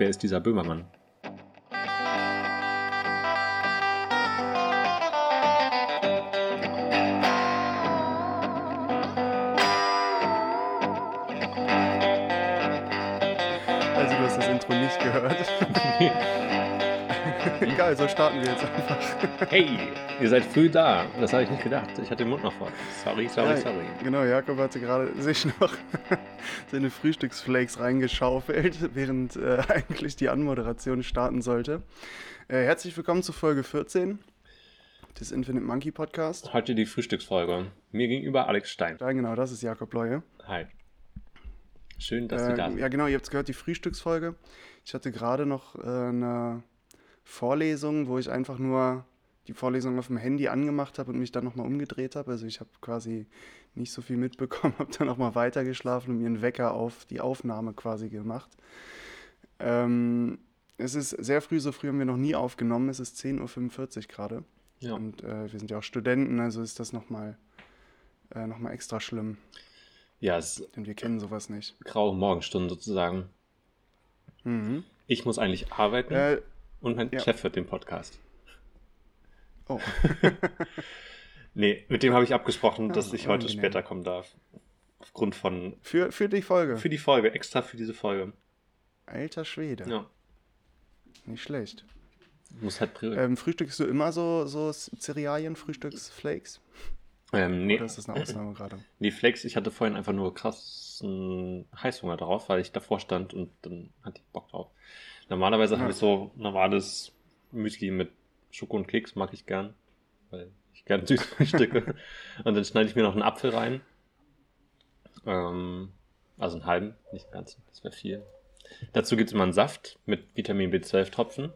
wer ist dieser Böhmermann? Also du hast das Intro nicht gehört. Egal, so starten wir jetzt einfach. Hey, ihr seid früh da. Das habe ich nicht gedacht. Ich hatte den Mund noch voll. Sorry, sorry, Ja, sorry. Genau, Jakob hatte gerade sich noch seine Frühstücksflakes reingeschaufelt, während äh, eigentlich die Anmoderation starten sollte. Äh, herzlich willkommen zu Folge 14 des Infinite Monkey Podcast. Heute die Frühstücksfolge. Mir gegenüber Alex Stein. Ja, genau, das ist Jakob Leue. Hi. Schön, dass Sie da Äh, sind. ja, genau, ihr habt es gehört, die Frühstücksfolge. Ich hatte gerade noch äh, eine Vorlesung, wo ich einfach nur die Vorlesung auf dem Handy angemacht habe und mich dann nochmal umgedreht habe. Also ich habe quasi nicht so viel mitbekommen, habe dann nochmal weitergeschlafen und mir einen Wecker auf die Aufnahme quasi gemacht. Ähm, es ist sehr früh, so früh haben wir noch nie aufgenommen. Es ist 10.45 Uhr gerade. Ja. Und äh, wir sind ja auch Studenten, also ist das nochmal äh, noch mal extra schlimm, ja, es denn wir kennen sowas nicht. graue Morgenstunden sozusagen. Mhm. Ich muss eigentlich arbeiten Äh, und mein ja. Chef hört den Podcast. oh. Nee, mit dem habe ich abgesprochen, Ja, dass ich heute unangenehm. später kommen darf. Aufgrund von. Für, für die Folge. Für die Folge, extra für diese Folge. Alter Schwede. Ja. Nicht schlecht. Muss halt Ähm, frühstückst du immer so, so Cerealien, Frühstücksflakes? ähm, nee, Oder ist das eine Ausnahme gerade? die Flex, ich hatte vorhin einfach nur krassen Heißhunger drauf, weil ich davor stand und dann hatte ich Bock drauf. Normalerweise Ja. habe ich so normales Müsli mit Schoko und Keks, mag ich gern, weil ich gern süß frühstücke. und dann schneide ich mir noch einen Apfel rein. Ähm, also einen halben, nicht einen ganzen, das wäre viel. Dazu gibt es immer einen Saft mit Vitamin B12-Tropfen,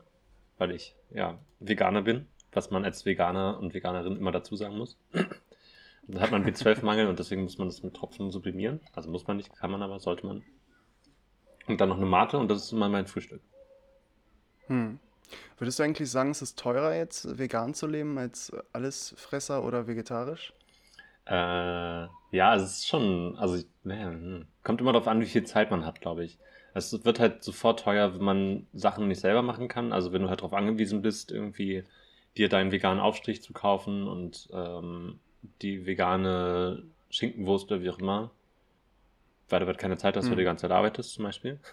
weil ich ja Veganer bin, was man als Veganer und Veganerin immer dazu sagen muss. Dann hat man B12-Mangel und deswegen muss man das mit Tropfen sublimieren. Also muss man nicht, kann man aber, sollte man. Und dann noch eine Mate und das ist immer mein Frühstück. Hm. Würdest du eigentlich sagen, es ist teurer jetzt vegan zu leben als Allesfresser oder vegetarisch? Äh, ja, es ist schon, also ich- naja, hm. kommt immer darauf an, wie viel Zeit man hat, glaube ich. Es wird halt sofort teuer, wenn man Sachen nicht selber machen kann. Also wenn du halt darauf angewiesen bist, irgendwie dir deinen veganen Aufstrich zu kaufen und ähm, die vegane Schinkenwurst oder wie auch immer, weil du halt keine Zeit hast, weil Hm. du die ganze Zeit arbeitest zum Beispiel.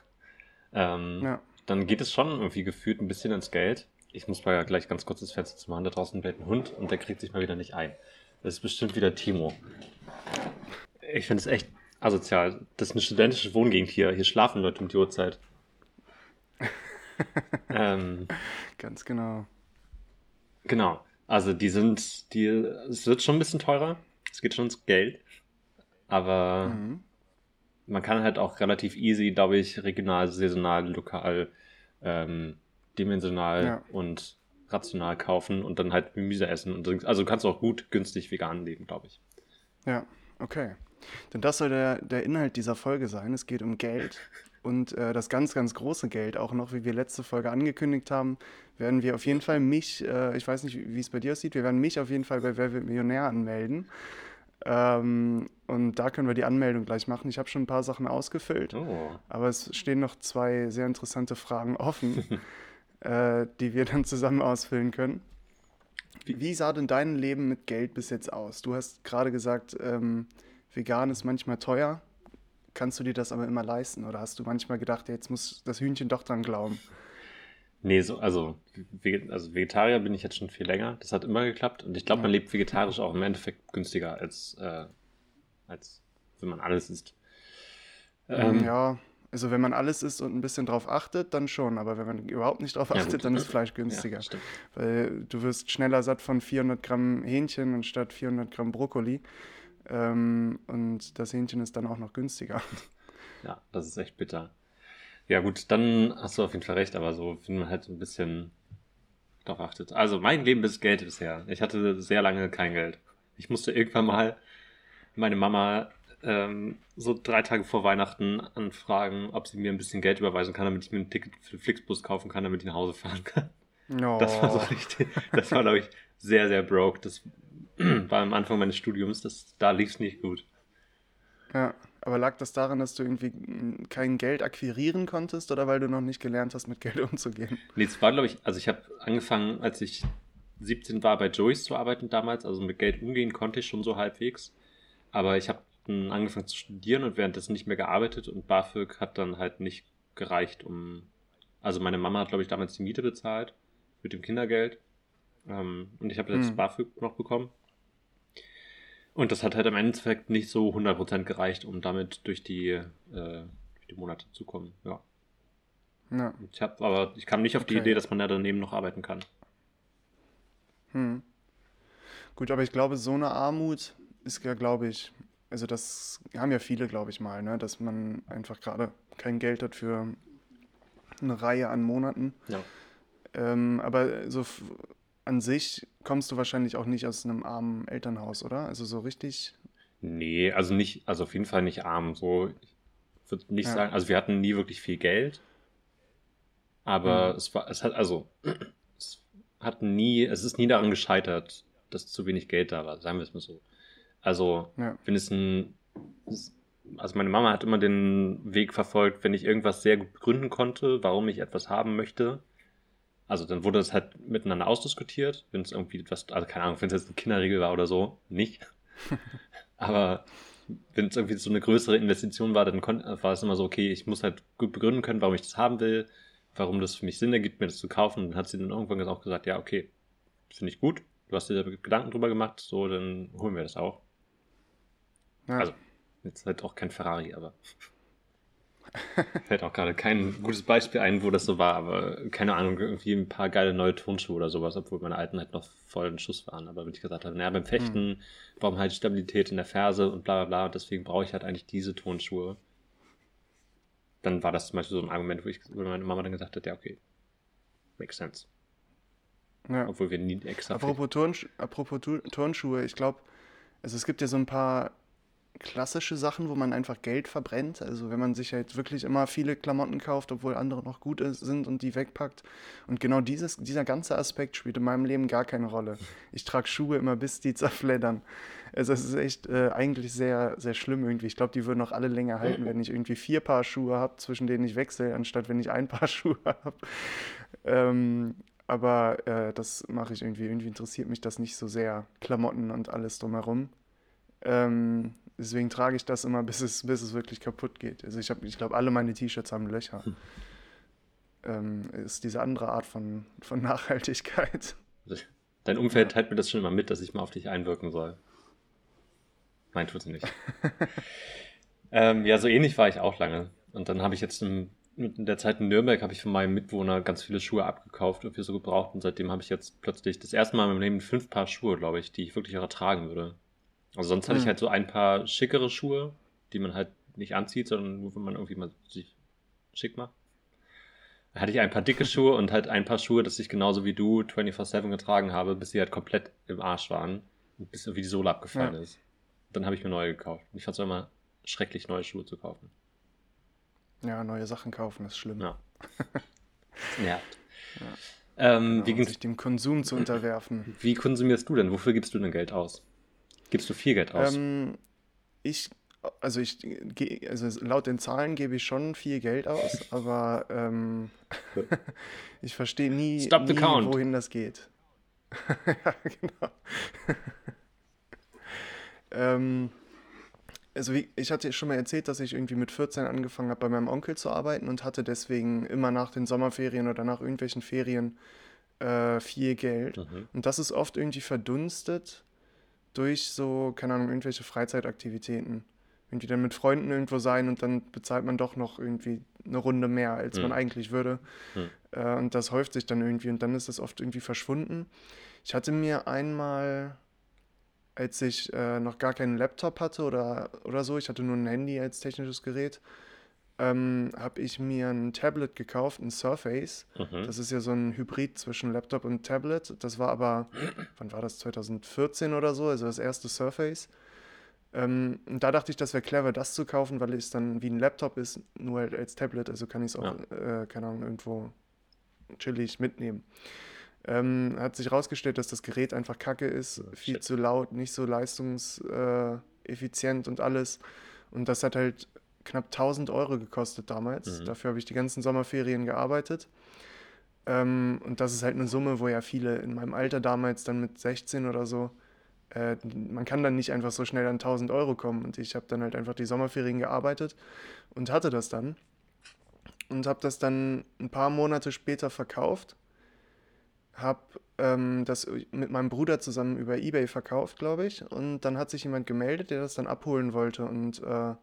Ähm, Ja. Dann geht es schon irgendwie gefühlt ein bisschen ins Geld. Ich muss mal gleich ganz kurz das Fenster zu machen. Da draußen bellt ein Hund und der kriegt sich mal wieder nicht ein. Das ist bestimmt wieder Timo. Ich finde es echt asozial. Das ist eine studentische Wohngegend hier. Hier schlafen Leute um die Uhrzeit. ähm, Ganz genau. genau. Also die sind, die, es wird schon ein bisschen teurer. Es geht schon ins Geld. Aber Mhm. man kann halt auch relativ easy, glaube ich, regional, saisonal, lokal, ähm, dimensional Ja. und rational kaufen und dann halt Gemüse essen. Und also du kannst auch gut günstig vegan leben, glaube ich. Ja, okay. Denn das soll der, der Inhalt dieser Folge sein. Es geht um Geld. Und äh, das ganz, ganz große Geld, auch noch, wie wir letzte Folge angekündigt haben, werden wir auf jeden Fall mich, äh, ich weiß nicht, wie es bei dir aussieht, wir werden mich auf jeden Fall bei Wer wird Millionär anmelden. Ähm, und da können wir die Anmeldung gleich machen. Ich habe schon ein paar Sachen ausgefüllt, Oh. aber es stehen noch zwei sehr interessante Fragen offen, äh, die wir dann zusammen ausfüllen können. Wie- Wie sah denn dein Leben mit Geld bis jetzt aus? Du hast gerade gesagt, ähm, vegan ist manchmal teuer. Kannst du dir das aber immer leisten? Oder hast du manchmal gedacht, jetzt muss das Hühnchen doch dran glauben? Nee, so, also, also Vegetarier bin ich jetzt schon viel länger. Das hat immer geklappt. Und ich glaube, Ja. man lebt vegetarisch auch im Endeffekt günstiger als, äh, als wenn man alles isst. Ähm, ja, also wenn man alles isst und ein bisschen drauf achtet, dann schon. Aber wenn man überhaupt nicht drauf Ja, achtet, gut. dann ist Fleisch ja, günstiger. stimmt. Weil du wirst schneller satt von 400 Gramm Hähnchen anstatt 400 Gramm Brokkoli. Ähm, und das Hähnchen ist dann auch noch günstiger. Ja, das ist echt bitter. Ja, gut, dann hast du auf jeden Fall recht, aber so, wenn man halt so ein bisschen darauf achtet. Also, mein Leben ist Geld bisher. Ich hatte sehr lange kein Geld. Ich musste irgendwann mal meine Mama ähm, so drei Tage vor Weihnachten anfragen, ob sie mir ein bisschen Geld überweisen kann, damit ich mir ein Ticket für den Flixbus kaufen kann, damit ich nach Hause fahren kann. No. Das war so richtig, das war, glaube ich, sehr, sehr broke. Das war am Anfang meines Studiums, das, da lief es nicht gut. Ja, Aber lag das daran, dass du irgendwie kein Geld akquirieren konntest oder weil du noch nicht gelernt hast, mit Geld umzugehen? Nee, es war, glaube ich, also ich habe angefangen, als ich 17 war, bei Joey's zu arbeiten damals. Also mit Geld umgehen konnte ich schon so halbwegs. Aber ich habe angefangen zu studieren und währenddessen nicht mehr gearbeitet und BAföG hat dann halt nicht gereicht, um. Also meine Mama hat, glaube ich, damals die Miete bezahlt mit dem Kindergeld. Ähm, und ich habe jetzt hm. BAföG noch bekommen. Und das hat halt im Endeffekt nicht so 100% gereicht, um damit durch die, äh, durch die Monate zu kommen. Ja. ja. Ich habe aber, ich kam nicht auf okay. die Idee, dass man ja daneben noch arbeiten kann. Hm. Gut, aber ich glaube, so eine Armut ist ja, glaube ich, also das haben ja viele, glaube ich mal, ne, dass man einfach gerade kein Geld hat für eine Reihe an Monaten. Ja. Ähm, aber so an sich kommst du wahrscheinlich auch nicht aus einem armen Elternhaus, oder? Also so richtig. Nee, also nicht, also auf jeden Fall nicht arm. So, ich würde nicht ja. sagen, also wir hatten nie wirklich viel Geld. Aber mhm. es war, es hat, also, es hat nie, es ist nie daran gescheitert, dass zu wenig Geld da war, sagen wir es mal so. Also, ja. wenn es ein, also meine Mama hat immer den Weg verfolgt, wenn ich irgendwas sehr gut begründen konnte, warum ich etwas haben möchte, also dann wurde das halt miteinander ausdiskutiert, wenn es irgendwie etwas, also keine Ahnung, wenn es jetzt eine Kinderregel war oder so, nicht. Aber wenn es irgendwie so eine größere Investition war, dann war es immer so, okay, ich muss halt gut begründen können, warum ich das haben will, warum das für mich Sinn ergibt, mir das zu kaufen. Und dann hat sie dann irgendwann auch gesagt, ja, okay, finde ich gut, du hast dir da Gedanken drüber gemacht, so, dann holen wir das auch. Ja. Also, jetzt halt auch kein Ferrari, aber. Fällt auch gerade kein gutes Beispiel ein, wo das so war, aber keine Ahnung, irgendwie ein paar geile neue Turnschuhe oder sowas, obwohl meine alten halt noch voll in Schuss waren. Aber wenn ich gesagt habe, naja, beim Fechten mhm. brauchen halt Stabilität in der Ferse und bla bla bla, und deswegen brauche ich halt eigentlich diese Turnschuhe. Dann war das zum Beispiel so ein Argument, wo, ich, wo meine Mama dann gesagt hat, ja, okay, makes sense. Ja. Obwohl wir nie extra. Apropos, Turnsch apropos Turnschuhe, ich glaube, also es gibt ja so ein paar klassische Sachen, wo man einfach Geld verbrennt. Also wenn man sich halt wirklich immer viele Klamotten kauft, obwohl andere noch gut sind und die wegpackt. Und genau dieses, dieser ganze Aspekt spielt in meinem Leben gar keine Rolle. Ich trage Schuhe immer bis die zerfleddern. Also es ist echt äh, eigentlich sehr, sehr schlimm irgendwie. Ich glaube, die würden auch alle länger halten, wenn ich irgendwie vier Paar Schuhe habe, zwischen denen ich wechsle, anstatt wenn ich ein Paar Schuhe habe. Ähm, aber äh, das mache ich irgendwie. Irgendwie interessiert mich das nicht so sehr. Klamotten und alles drumherum. Ähm, Deswegen trage ich das immer, bis es, bis es wirklich kaputt geht. Also ich, ich glaube, alle meine T-Shirts haben Löcher. Hm. Ähm, ist diese andere Art von, von Nachhaltigkeit. Dein Umfeld teilt mir das schon immer mit, dass ich mal auf dich einwirken soll. Nein, tut sie nicht. ähm, ja, so ähnlich war ich auch lange. Und dann habe ich jetzt in, in der Zeit in Nürnberg habe ich von meinem Mitwohner ganz viele Schuhe abgekauft, irgendwie so gebraucht. Und seitdem habe ich jetzt plötzlich das erste Mal in meinem Leben fünf Paar Schuhe, glaube ich, die ich wirklich auch ertragen würde. Also sonst hatte ich hm. halt so ein paar schickere Schuhe, die man halt nicht anzieht, sondern nur, wenn man irgendwie mal sich schick macht. Da hatte ich ein paar dicke Schuhe und halt ein paar Schuhe, dass ich genauso wie du 24-7 getragen habe, bis sie halt komplett im Arsch waren und bis irgendwie die Sohle abgefallen ja. ist. Dann habe ich mir neue gekauft. Ich fand es immer schrecklich, neue Schuhe zu kaufen. Ja, neue Sachen kaufen ist schlimm. Ja. nervt. Ja. Ähm, genau, wie sich dem Konsum zu unterwerfen. Wie konsumierst du denn? Wofür gibst du denn Geld aus? Gibst du viel Geld aus? Ähm, ich, also ich, also laut den Zahlen gebe ich schon viel Geld aus, aber ähm, ich verstehe nie, nie wohin das geht. ja, genau. ähm, also wie, ich hatte schon mal erzählt, dass ich irgendwie mit 14 angefangen habe, bei meinem Onkel zu arbeiten und hatte deswegen immer nach den Sommerferien oder nach irgendwelchen Ferien äh, viel Geld. Mhm. Und das ist oft irgendwie verdunstet durch so, keine Ahnung, irgendwelche Freizeitaktivitäten. Irgendwie dann mit Freunden irgendwo sein und dann bezahlt man doch noch irgendwie eine Runde mehr, als mhm. man eigentlich würde. Mhm. Äh, und das häuft sich dann irgendwie und dann ist das oft irgendwie verschwunden. Ich hatte mir einmal, als ich äh, noch gar keinen Laptop hatte oder, oder so, ich hatte nur ein Handy als technisches Gerät, ähm, habe ich mir ein Tablet gekauft, ein Surface. Mhm. Das ist ja so ein Hybrid zwischen Laptop und Tablet. Das war aber, wann war das, 2014 oder so, also das erste Surface. Ähm, und da dachte ich, das wäre clever, das zu kaufen, weil es dann wie ein Laptop ist, nur halt als Tablet, also kann ich es auch, ja. äh, keine Ahnung, irgendwo chillig mitnehmen. Ähm, hat sich herausgestellt, dass das Gerät einfach kacke ist, oh, viel zu laut, nicht so leistungseffizient und alles. Und das hat halt knapp 1000 Euro gekostet damals. Mhm. Dafür habe ich die ganzen Sommerferien gearbeitet. Ähm, und das ist halt eine Summe, wo ja viele in meinem Alter damals dann mit 16 oder so, äh, man kann dann nicht einfach so schnell an 1000 Euro kommen. Und ich habe dann halt einfach die Sommerferien gearbeitet und hatte das dann. Und habe das dann ein paar Monate später verkauft. Habe ähm, das mit meinem Bruder zusammen über eBay verkauft, glaube ich. Und dann hat sich jemand gemeldet, der das dann abholen wollte und äh,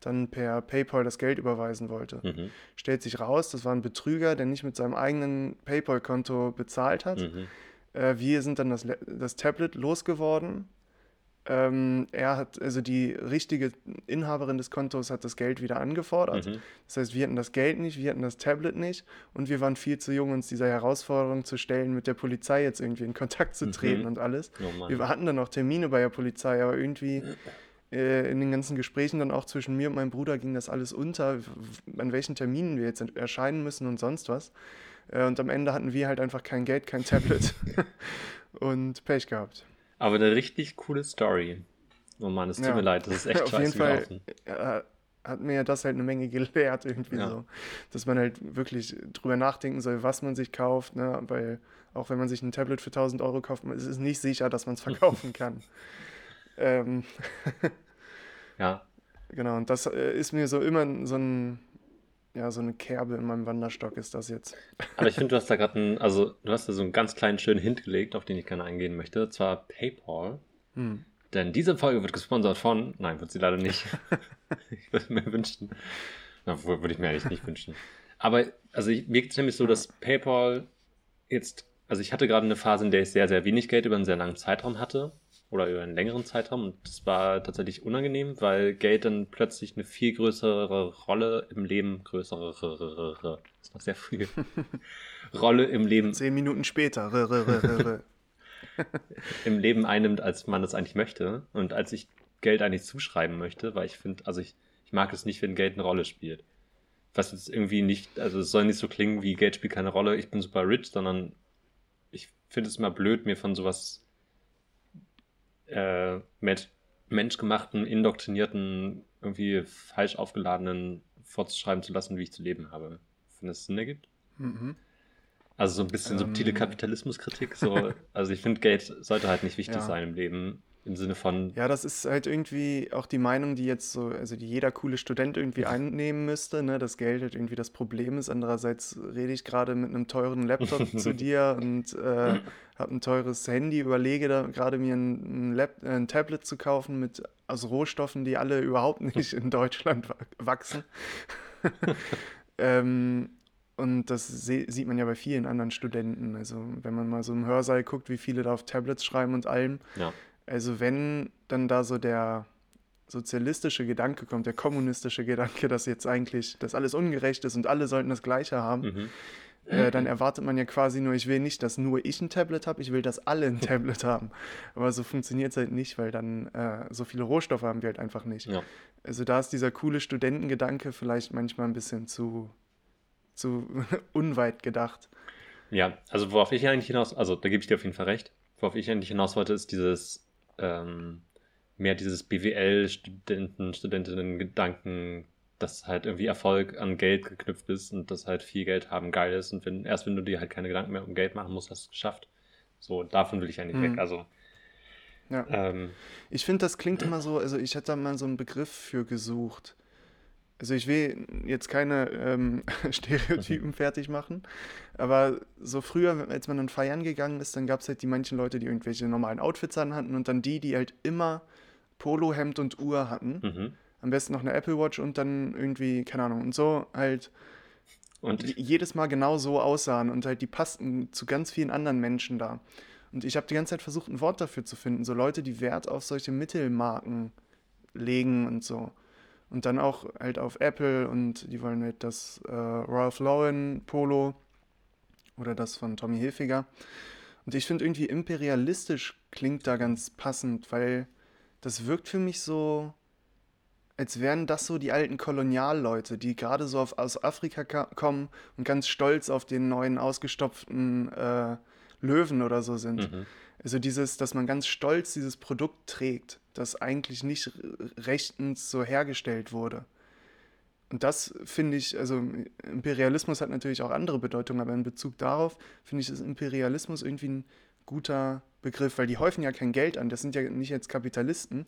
dann per PayPal das Geld überweisen wollte. Mhm. Stellt sich raus, das war ein Betrüger, der nicht mit seinem eigenen PayPal-Konto bezahlt hat. Mhm. Äh, wir sind dann das, das Tablet losgeworden. Ähm, er hat, also die richtige Inhaberin des Kontos hat das Geld wieder angefordert. Mhm. Das heißt, wir hatten das Geld nicht, wir hatten das Tablet nicht und wir waren viel zu jung, uns dieser Herausforderung zu stellen, mit der Polizei jetzt irgendwie in Kontakt zu treten Mhm. und alles. Oh. Wir hatten dann auch Termine bei der Polizei, aber irgendwie in den ganzen Gesprächen dann auch zwischen mir und meinem Bruder ging das alles unter, an welchen Terminen wir jetzt erscheinen müssen und sonst was. Äh, und am Ende hatten wir halt einfach kein Geld, kein Tablet und Pech gehabt. Aber eine richtig coole Story. Oh Mann, es tut Ja. mir leid, das ist echt Auf jeden Fall äh, hat mir das halt eine Menge gelehrt irgendwie Ja. so, dass man halt wirklich drüber nachdenken soll, was man sich kauft, ne? weil auch wenn man sich ein Tablet für 1000 Euro kauft, es ist nicht sicher, dass man es verkaufen kann. Ähm, Ja, genau, und das äh, ist mir so immer so ein, ja, so eine Kerbe in meinem Wanderstock ist das jetzt. aber ich finde, du hast da gerade einen, also du hast da so einen ganz kleinen schönen Hint gelegt, auf den ich gerne eingehen möchte, und zwar PayPal. Hm. Denn diese Folge wird gesponsert von, nein, wird sie leider nicht. ich würde mir wünschen. Na, würde ich mir eigentlich nicht wünschen. Aber, also ich, mir geht es nämlich so, dass PayPal jetzt, also ich hatte gerade eine Phase, in der ich sehr, sehr wenig Geld über einen sehr langen Zeitraum hatte. Oder über einen längeren Zeitraum. Und das war tatsächlich unangenehm, weil Geld dann plötzlich eine viel größere Rolle im Leben, größere, das ist noch sehr früh, Rolle im Leben Zehn Minuten später. Im Leben einnimmt, als man das eigentlich möchte und als ich Geld eigentlich zuschreiben möchte, weil ich finde, also ich, ich mag es nicht, wenn Geld eine Rolle spielt. Was jetzt irgendwie nicht, also es soll nicht so klingen wie Geld spielt keine Rolle, ich bin super rich, sondern ich finde es immer blöd, mir von sowas äh, mit menschgemachten, indoktrinierten, irgendwie falsch aufgeladenen vorzuschreiben zu lassen, wie ich zu leben habe. Wenn das Sinn ergibt? Mhm. Also so ein bisschen subtile Ähm. Kapitalismuskritik. So, also ich finde, Geld sollte halt nicht wichtig Ja. sein im Leben. Im Sinne von, Ja, das ist halt irgendwie auch die Meinung, die jetzt so, also die jeder coole Student irgendwie einnehmen müsste, ne, dass Geld halt irgendwie das Problem ist. Andererseits rede ich gerade mit einem teuren Laptop zu dir und äh, habe ein teures Handy, überlege da gerade mir ein, Lap, äh, ein Tablet zu kaufen mit aus Rohstoffen, die alle überhaupt nicht in Deutschland wa- wachsen. ähm, und das sieht man ja bei vielen anderen Studenten. Also wenn man mal so im Hörsaal guckt, wie viele da auf Tablets schreiben und allem. ja, Also wenn dann da so der sozialistische Gedanke kommt, der kommunistische Gedanke, dass jetzt eigentlich das alles ungerecht ist und alle sollten das Gleiche haben, mhm. äh, dann erwartet man ja quasi nur, ich will nicht, dass nur ich ein Tablet habe, ich will, dass alle ein Tablet haben. Aber so funktioniert es halt nicht, weil dann äh, so viele Rohstoffe haben wir halt einfach nicht. ja. Also da ist dieser coole Studentengedanke vielleicht manchmal ein bisschen zu, zu unweit gedacht. Ja, also worauf ich eigentlich hinaus, also da gebe ich dir auf jeden Fall recht. Worauf ich eigentlich hinaus wollte, ist dieses, ähm, mehr dieses BWL-Studenten, Studentinnen-Gedanken, dass halt irgendwie Erfolg an Geld geknüpft ist und dass halt viel Geld haben geil ist und wenn, erst wenn du dir halt keine Gedanken mehr um Geld machen musst, hast du es geschafft. So, davon will ich eigentlich Mhm. weg. Also, Ja. ähm, Ich finde, das klingt immer so, also ich hätte da mal so einen Begriff für gesucht. Also ich will jetzt keine ähm, Stereotypen fertig machen, aber so früher, als man dann feiern gegangen ist, dann gab es halt die manchen Leute, die irgendwelche normalen Outfits anhatten und dann die, die halt immer Polohemd und Uhr hatten. mhm. Am besten noch eine Apple Watch und dann irgendwie, keine Ahnung, und so halt Und jedes Mal genau so aussahen und halt die passten zu ganz vielen anderen Menschen da. Und ich habe die ganze Zeit versucht, ein Wort dafür zu finden. So Leute, die Wert auf solche Mittelmarken legen und so. Und dann auch halt auf Apple und die wollen halt das äh, Ralph Lauren Polo oder das von Tommy Hilfiger. Und ich finde irgendwie imperialistisch klingt da ganz passend, weil das wirkt für mich so, als wären das so die alten Kolonialleute, die gerade so auf, aus Afrika ka- kommen und ganz stolz auf den neuen ausgestopften äh, Löwen oder so sind. mhm. Also dieses, dass man ganz stolz dieses Produkt trägt, das eigentlich nicht rechtens so hergestellt wurde. Und das finde ich, also Imperialismus hat natürlich auch andere Bedeutungen, aber in Bezug darauf finde ich, ist Imperialismus irgendwie ein guter Begriff, weil die häufen ja kein Geld an. Das sind ja nicht jetzt Kapitalisten,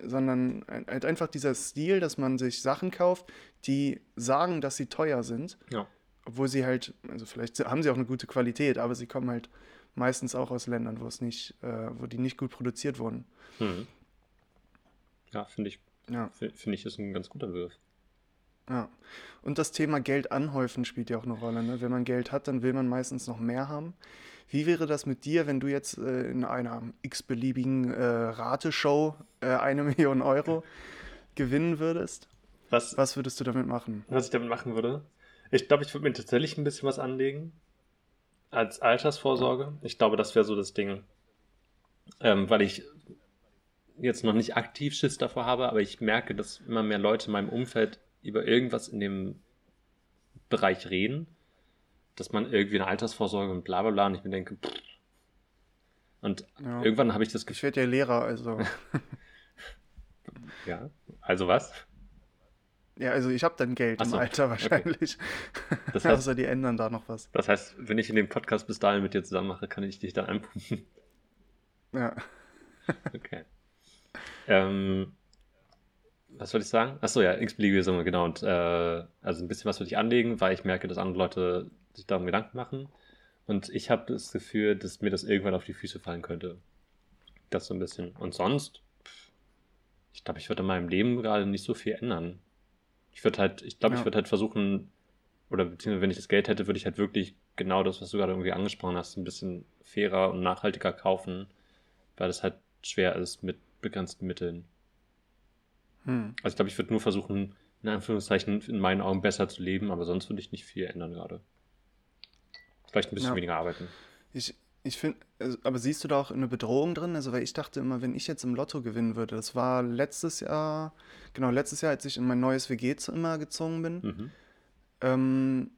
sondern halt einfach dieser Stil, dass man sich Sachen kauft, die sagen, dass sie teuer sind. Ja. Obwohl sie halt, also vielleicht haben sie auch eine gute Qualität, aber sie kommen halt meistens auch aus Ländern, wo es nicht, äh, wo die nicht gut produziert wurden. Hm. Ja, finde ich, ja. finde ich, ist ein ganz guter Begriff. Ja. Und das Thema Geld anhäufen spielt ja auch eine Rolle. Ne? Wenn man Geld hat, dann will man meistens noch mehr haben. Wie wäre das mit dir, wenn du jetzt äh, in einer x-beliebigen äh, Rateshow äh, eine Million Euro gewinnen würdest? Was, was würdest du damit machen? Was ich damit machen würde? Ich glaube, ich würde mir tatsächlich ein bisschen was anlegen. Als Altersvorsorge. Ich glaube, das wäre so das Ding. Ähm, weil ich jetzt noch nicht aktiv Schiss davor habe, aber ich merke, dass immer mehr Leute in meinem Umfeld über irgendwas in dem Bereich reden dass man irgendwie eine Altersvorsorge und bla bla bla und ich mir denke, pff. und ja. irgendwann habe ich das Gefühl. Ich werde ja Lehrer, also. ja, also was? Ja, also ich habe dann Geld so, im Alter wahrscheinlich. Okay. Das heißt, also die ändern da noch was. Das heißt, wenn ich in dem Podcast bis dahin mit dir zusammen mache, kann ich dich dann anpumpen. Ja. okay. Ähm, was soll ich sagen? Achso, ja, x-beliebige Summe, genau. Und äh, also ein bisschen was würde ich anlegen, weil ich merke, dass andere Leute sich darum Gedanken machen. Und ich habe das Gefühl, dass mir das irgendwann auf die Füße fallen könnte. Das so ein bisschen. Und sonst, ich glaube, ich würde in meinem Leben gerade nicht so viel ändern. Ich würde halt, ich glaube, ja. ich würde halt versuchen, oder beziehungsweise wenn ich das Geld hätte, würde ich halt wirklich genau das, was du gerade irgendwie angesprochen hast, ein bisschen fairer und nachhaltiger kaufen, weil das halt schwer ist mit begrenzten Mitteln. Hm. Also ich glaube, ich würde nur versuchen, in Anführungszeichen in meinen Augen besser zu leben, aber sonst würde ich nicht viel ändern gerade. Vielleicht ein bisschen ja. weniger arbeiten. Ich, ich finde, also, aber siehst du da auch eine Bedrohung drin? Also, weil ich dachte immer, wenn ich jetzt im Lotto gewinnen würde, das war letztes Jahr, genau, letztes Jahr, als ich in mein neues WG-Zimmer gezogen bin. Mhm. Ähm,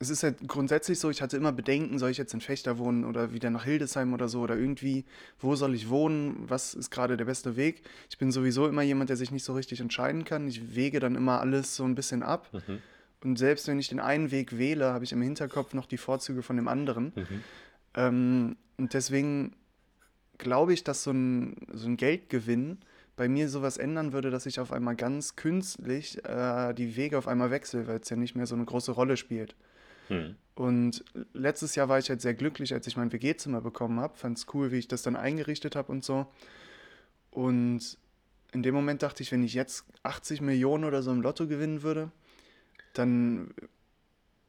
es ist halt grundsätzlich so, ich hatte immer Bedenken, soll ich jetzt in Fechter wohnen oder wieder nach Hildesheim oder so oder irgendwie, wo soll ich wohnen, was ist gerade der beste Weg. Ich bin sowieso immer jemand, der sich nicht so richtig entscheiden kann. Ich wege dann immer alles so ein bisschen ab. Mhm. Und selbst wenn ich den einen Weg wähle, habe ich im Hinterkopf noch die Vorzüge von dem anderen. Mhm. Ähm, und deswegen glaube ich, dass so ein, so ein Geldgewinn bei mir sowas ändern würde, dass ich auf einmal ganz künstlich äh, die Wege auf einmal wechsle, weil es ja nicht mehr so eine große Rolle spielt. Mhm. Und letztes Jahr war ich halt sehr glücklich, als ich mein WG-Zimmer bekommen habe. Fand es cool, wie ich das dann eingerichtet habe und so. Und in dem Moment dachte ich, wenn ich jetzt 80 Millionen oder so im Lotto gewinnen würde, dann,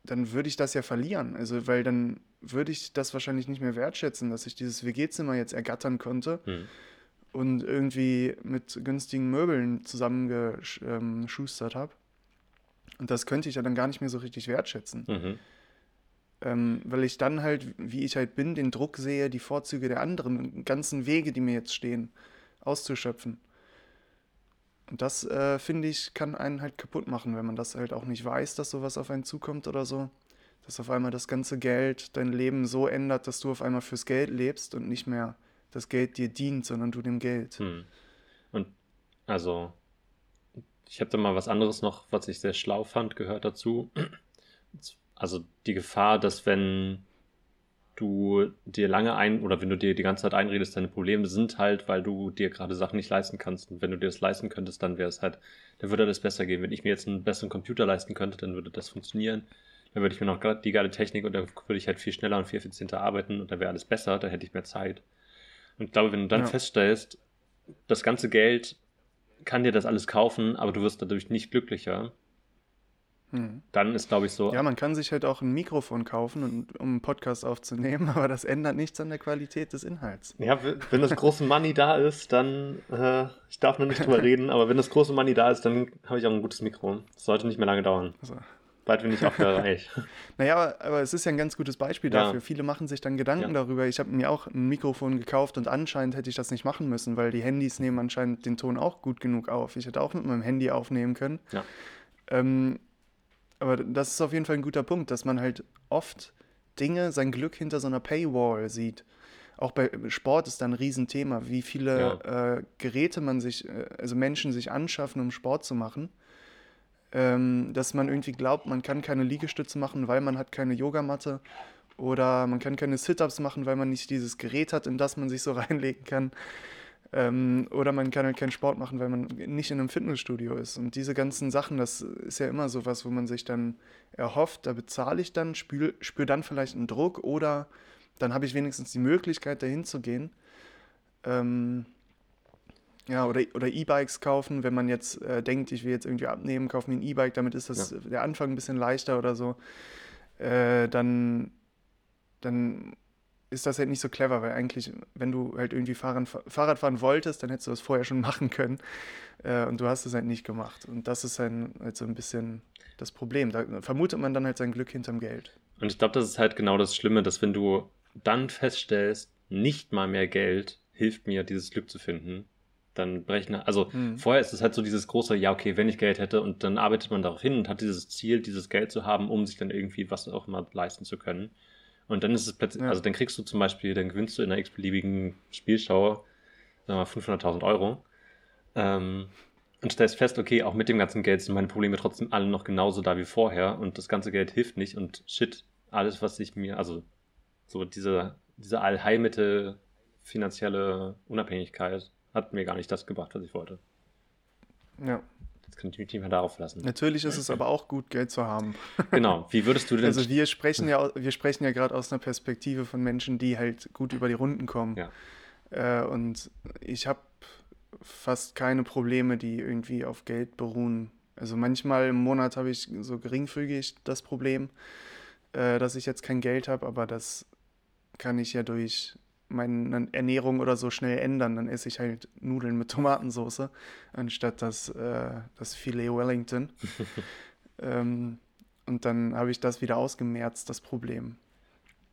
dann würde ich das ja verlieren. Also, weil dann würde ich das wahrscheinlich nicht mehr wertschätzen, dass ich dieses WG-Zimmer jetzt ergattern konnte mhm. und irgendwie mit günstigen Möbeln zusammengeschustert habe. Und das könnte ich ja dann gar nicht mehr so richtig wertschätzen. Mhm. Ähm, weil ich dann halt, wie ich halt bin, den Druck sehe, die Vorzüge der anderen, ganzen Wege, die mir jetzt stehen, auszuschöpfen. Und das, äh, finde ich, kann einen halt kaputt machen, wenn man das halt auch nicht weiß, dass sowas auf einen zukommt oder so. Dass auf einmal das ganze Geld dein Leben so ändert, dass du auf einmal fürs Geld lebst und nicht mehr das Geld dir dient, sondern du dem Geld. Hm. Und also, ich habe da mal was anderes noch, was ich sehr schlau fand, gehört dazu. Also die Gefahr, dass wenn du dir lange ein oder wenn du dir die ganze Zeit einredest, deine Probleme sind halt, weil du dir gerade Sachen nicht leisten kannst. Und wenn du dir das leisten könntest, dann wäre es halt, dann würde das besser gehen. Wenn ich mir jetzt einen besseren Computer leisten könnte, dann würde das funktionieren. Dann würde ich mir noch die geile Technik und dann würde ich halt viel schneller und viel effizienter arbeiten und dann wäre alles besser, dann hätte ich mehr Zeit. Und ich glaube, wenn du dann ja. feststellst, das ganze Geld kann dir das alles kaufen, aber du wirst dadurch nicht glücklicher, hm. Dann ist, glaube ich, so. Ja, man kann sich halt auch ein Mikrofon kaufen, und, um einen Podcast aufzunehmen, aber das ändert nichts an der Qualität des Inhalts. Ja, wenn das große Money da ist, dann, äh, ich darf noch nicht drüber reden, aber wenn das große Money da ist, dann habe ich auch ein gutes Mikro. Das sollte nicht mehr lange dauern. Also. Bald bin ich auch wieder reich. naja, aber, aber, es ist ja ein ganz gutes Beispiel dafür. Ja. Viele machen sich dann Gedanken ja. darüber. Ich habe mir auch ein Mikrofon gekauft und anscheinend hätte ich das nicht machen müssen, weil die Handys nehmen anscheinend den Ton auch gut genug auf. Ich hätte auch mit meinem Handy aufnehmen können. Ja. Ähm, aber das ist auf jeden Fall ein guter Punkt, dass man halt oft Dinge, sein Glück hinter so einer Paywall sieht. auch bei Sport ist da ein Riesenthema, wie viele Ja. äh, Geräte man sich, äh, also Menschen sich anschaffen, um Sport zu machen. Ähm, dass man irgendwie glaubt, man kann keine Liegestütze machen, weil man hat keine Yogamatte. Oder man kann keine Sit-Ups machen, weil man nicht dieses Gerät hat, in das man sich so reinlegen kann. Ähm, oder man kann halt keinen Sport machen, weil man nicht in einem Fitnessstudio ist. Und diese ganzen Sachen, das ist ja immer so was, wo man sich dann erhofft, da bezahle ich dann, spüre spür dann vielleicht einen Druck oder dann habe ich wenigstens die Möglichkeit, dahin zu gehen. Ähm, ja, oder, oder E-Bikes kaufen, wenn man jetzt äh, denkt, ich will jetzt irgendwie abnehmen, kaufe mir ein E-Bike, damit ist das der Anfang ein bisschen leichter oder so. Äh, dann, dann ist das halt nicht so clever, weil eigentlich, wenn du halt irgendwie Fahrrad, Fahrrad fahren wolltest, dann hättest du das vorher schon machen können. Äh, und du hast es halt nicht gemacht. Und das ist dann halt so ein bisschen das Problem. Da vermutet man dann halt sein Glück hinterm Geld. Und ich glaube, das ist halt genau das Schlimme, dass wenn du dann feststellst, nicht mal mehr Geld hilft mir, dieses Glück zu finden, dann brechen. Also Hm. vorher ist es halt so dieses große, ja, okay, wenn ich Geld hätte und dann arbeitet man darauf hin und hat dieses Ziel, dieses Geld zu haben, um sich dann irgendwie was auch immer leisten zu können. Und dann ist es plötzlich, Ja. also dann kriegst du zum Beispiel, dann gewinnst du in einer x-beliebigen Spielschau, sagen wir mal, 500.000 Euro. Ähm, und stellst fest, okay, auch mit dem ganzen Geld sind meine Probleme trotzdem alle noch genauso da wie vorher und das ganze Geld hilft nicht und shit, alles, was ich mir, also so diese, diese Allheilmittel, finanzielle Unabhängigkeit hat mir gar nicht das gebracht, was ich wollte. Ja. Jetzt kann ich mich nicht mehr darauf verlassen. Natürlich ist es aber auch gut, Geld zu haben. Genau, wie würdest du denn... Also wir sprechen ja, wir sprechen ja gerade aus einer Perspektive von Menschen, die halt gut über die Runden kommen. Ja. Äh, und ich habe fast keine Probleme, die irgendwie auf Geld beruhen. Also manchmal im Monat habe ich so geringfügig das Problem, äh, dass ich jetzt kein Geld habe, aber das kann ich ja durch meine Ernährung oder so schnell ändern. Dann esse ich halt Nudeln mit Tomatensauce, anstatt das, äh, das Filet Wellington. ähm, und dann habe ich das wieder ausgemerzt, das Problem.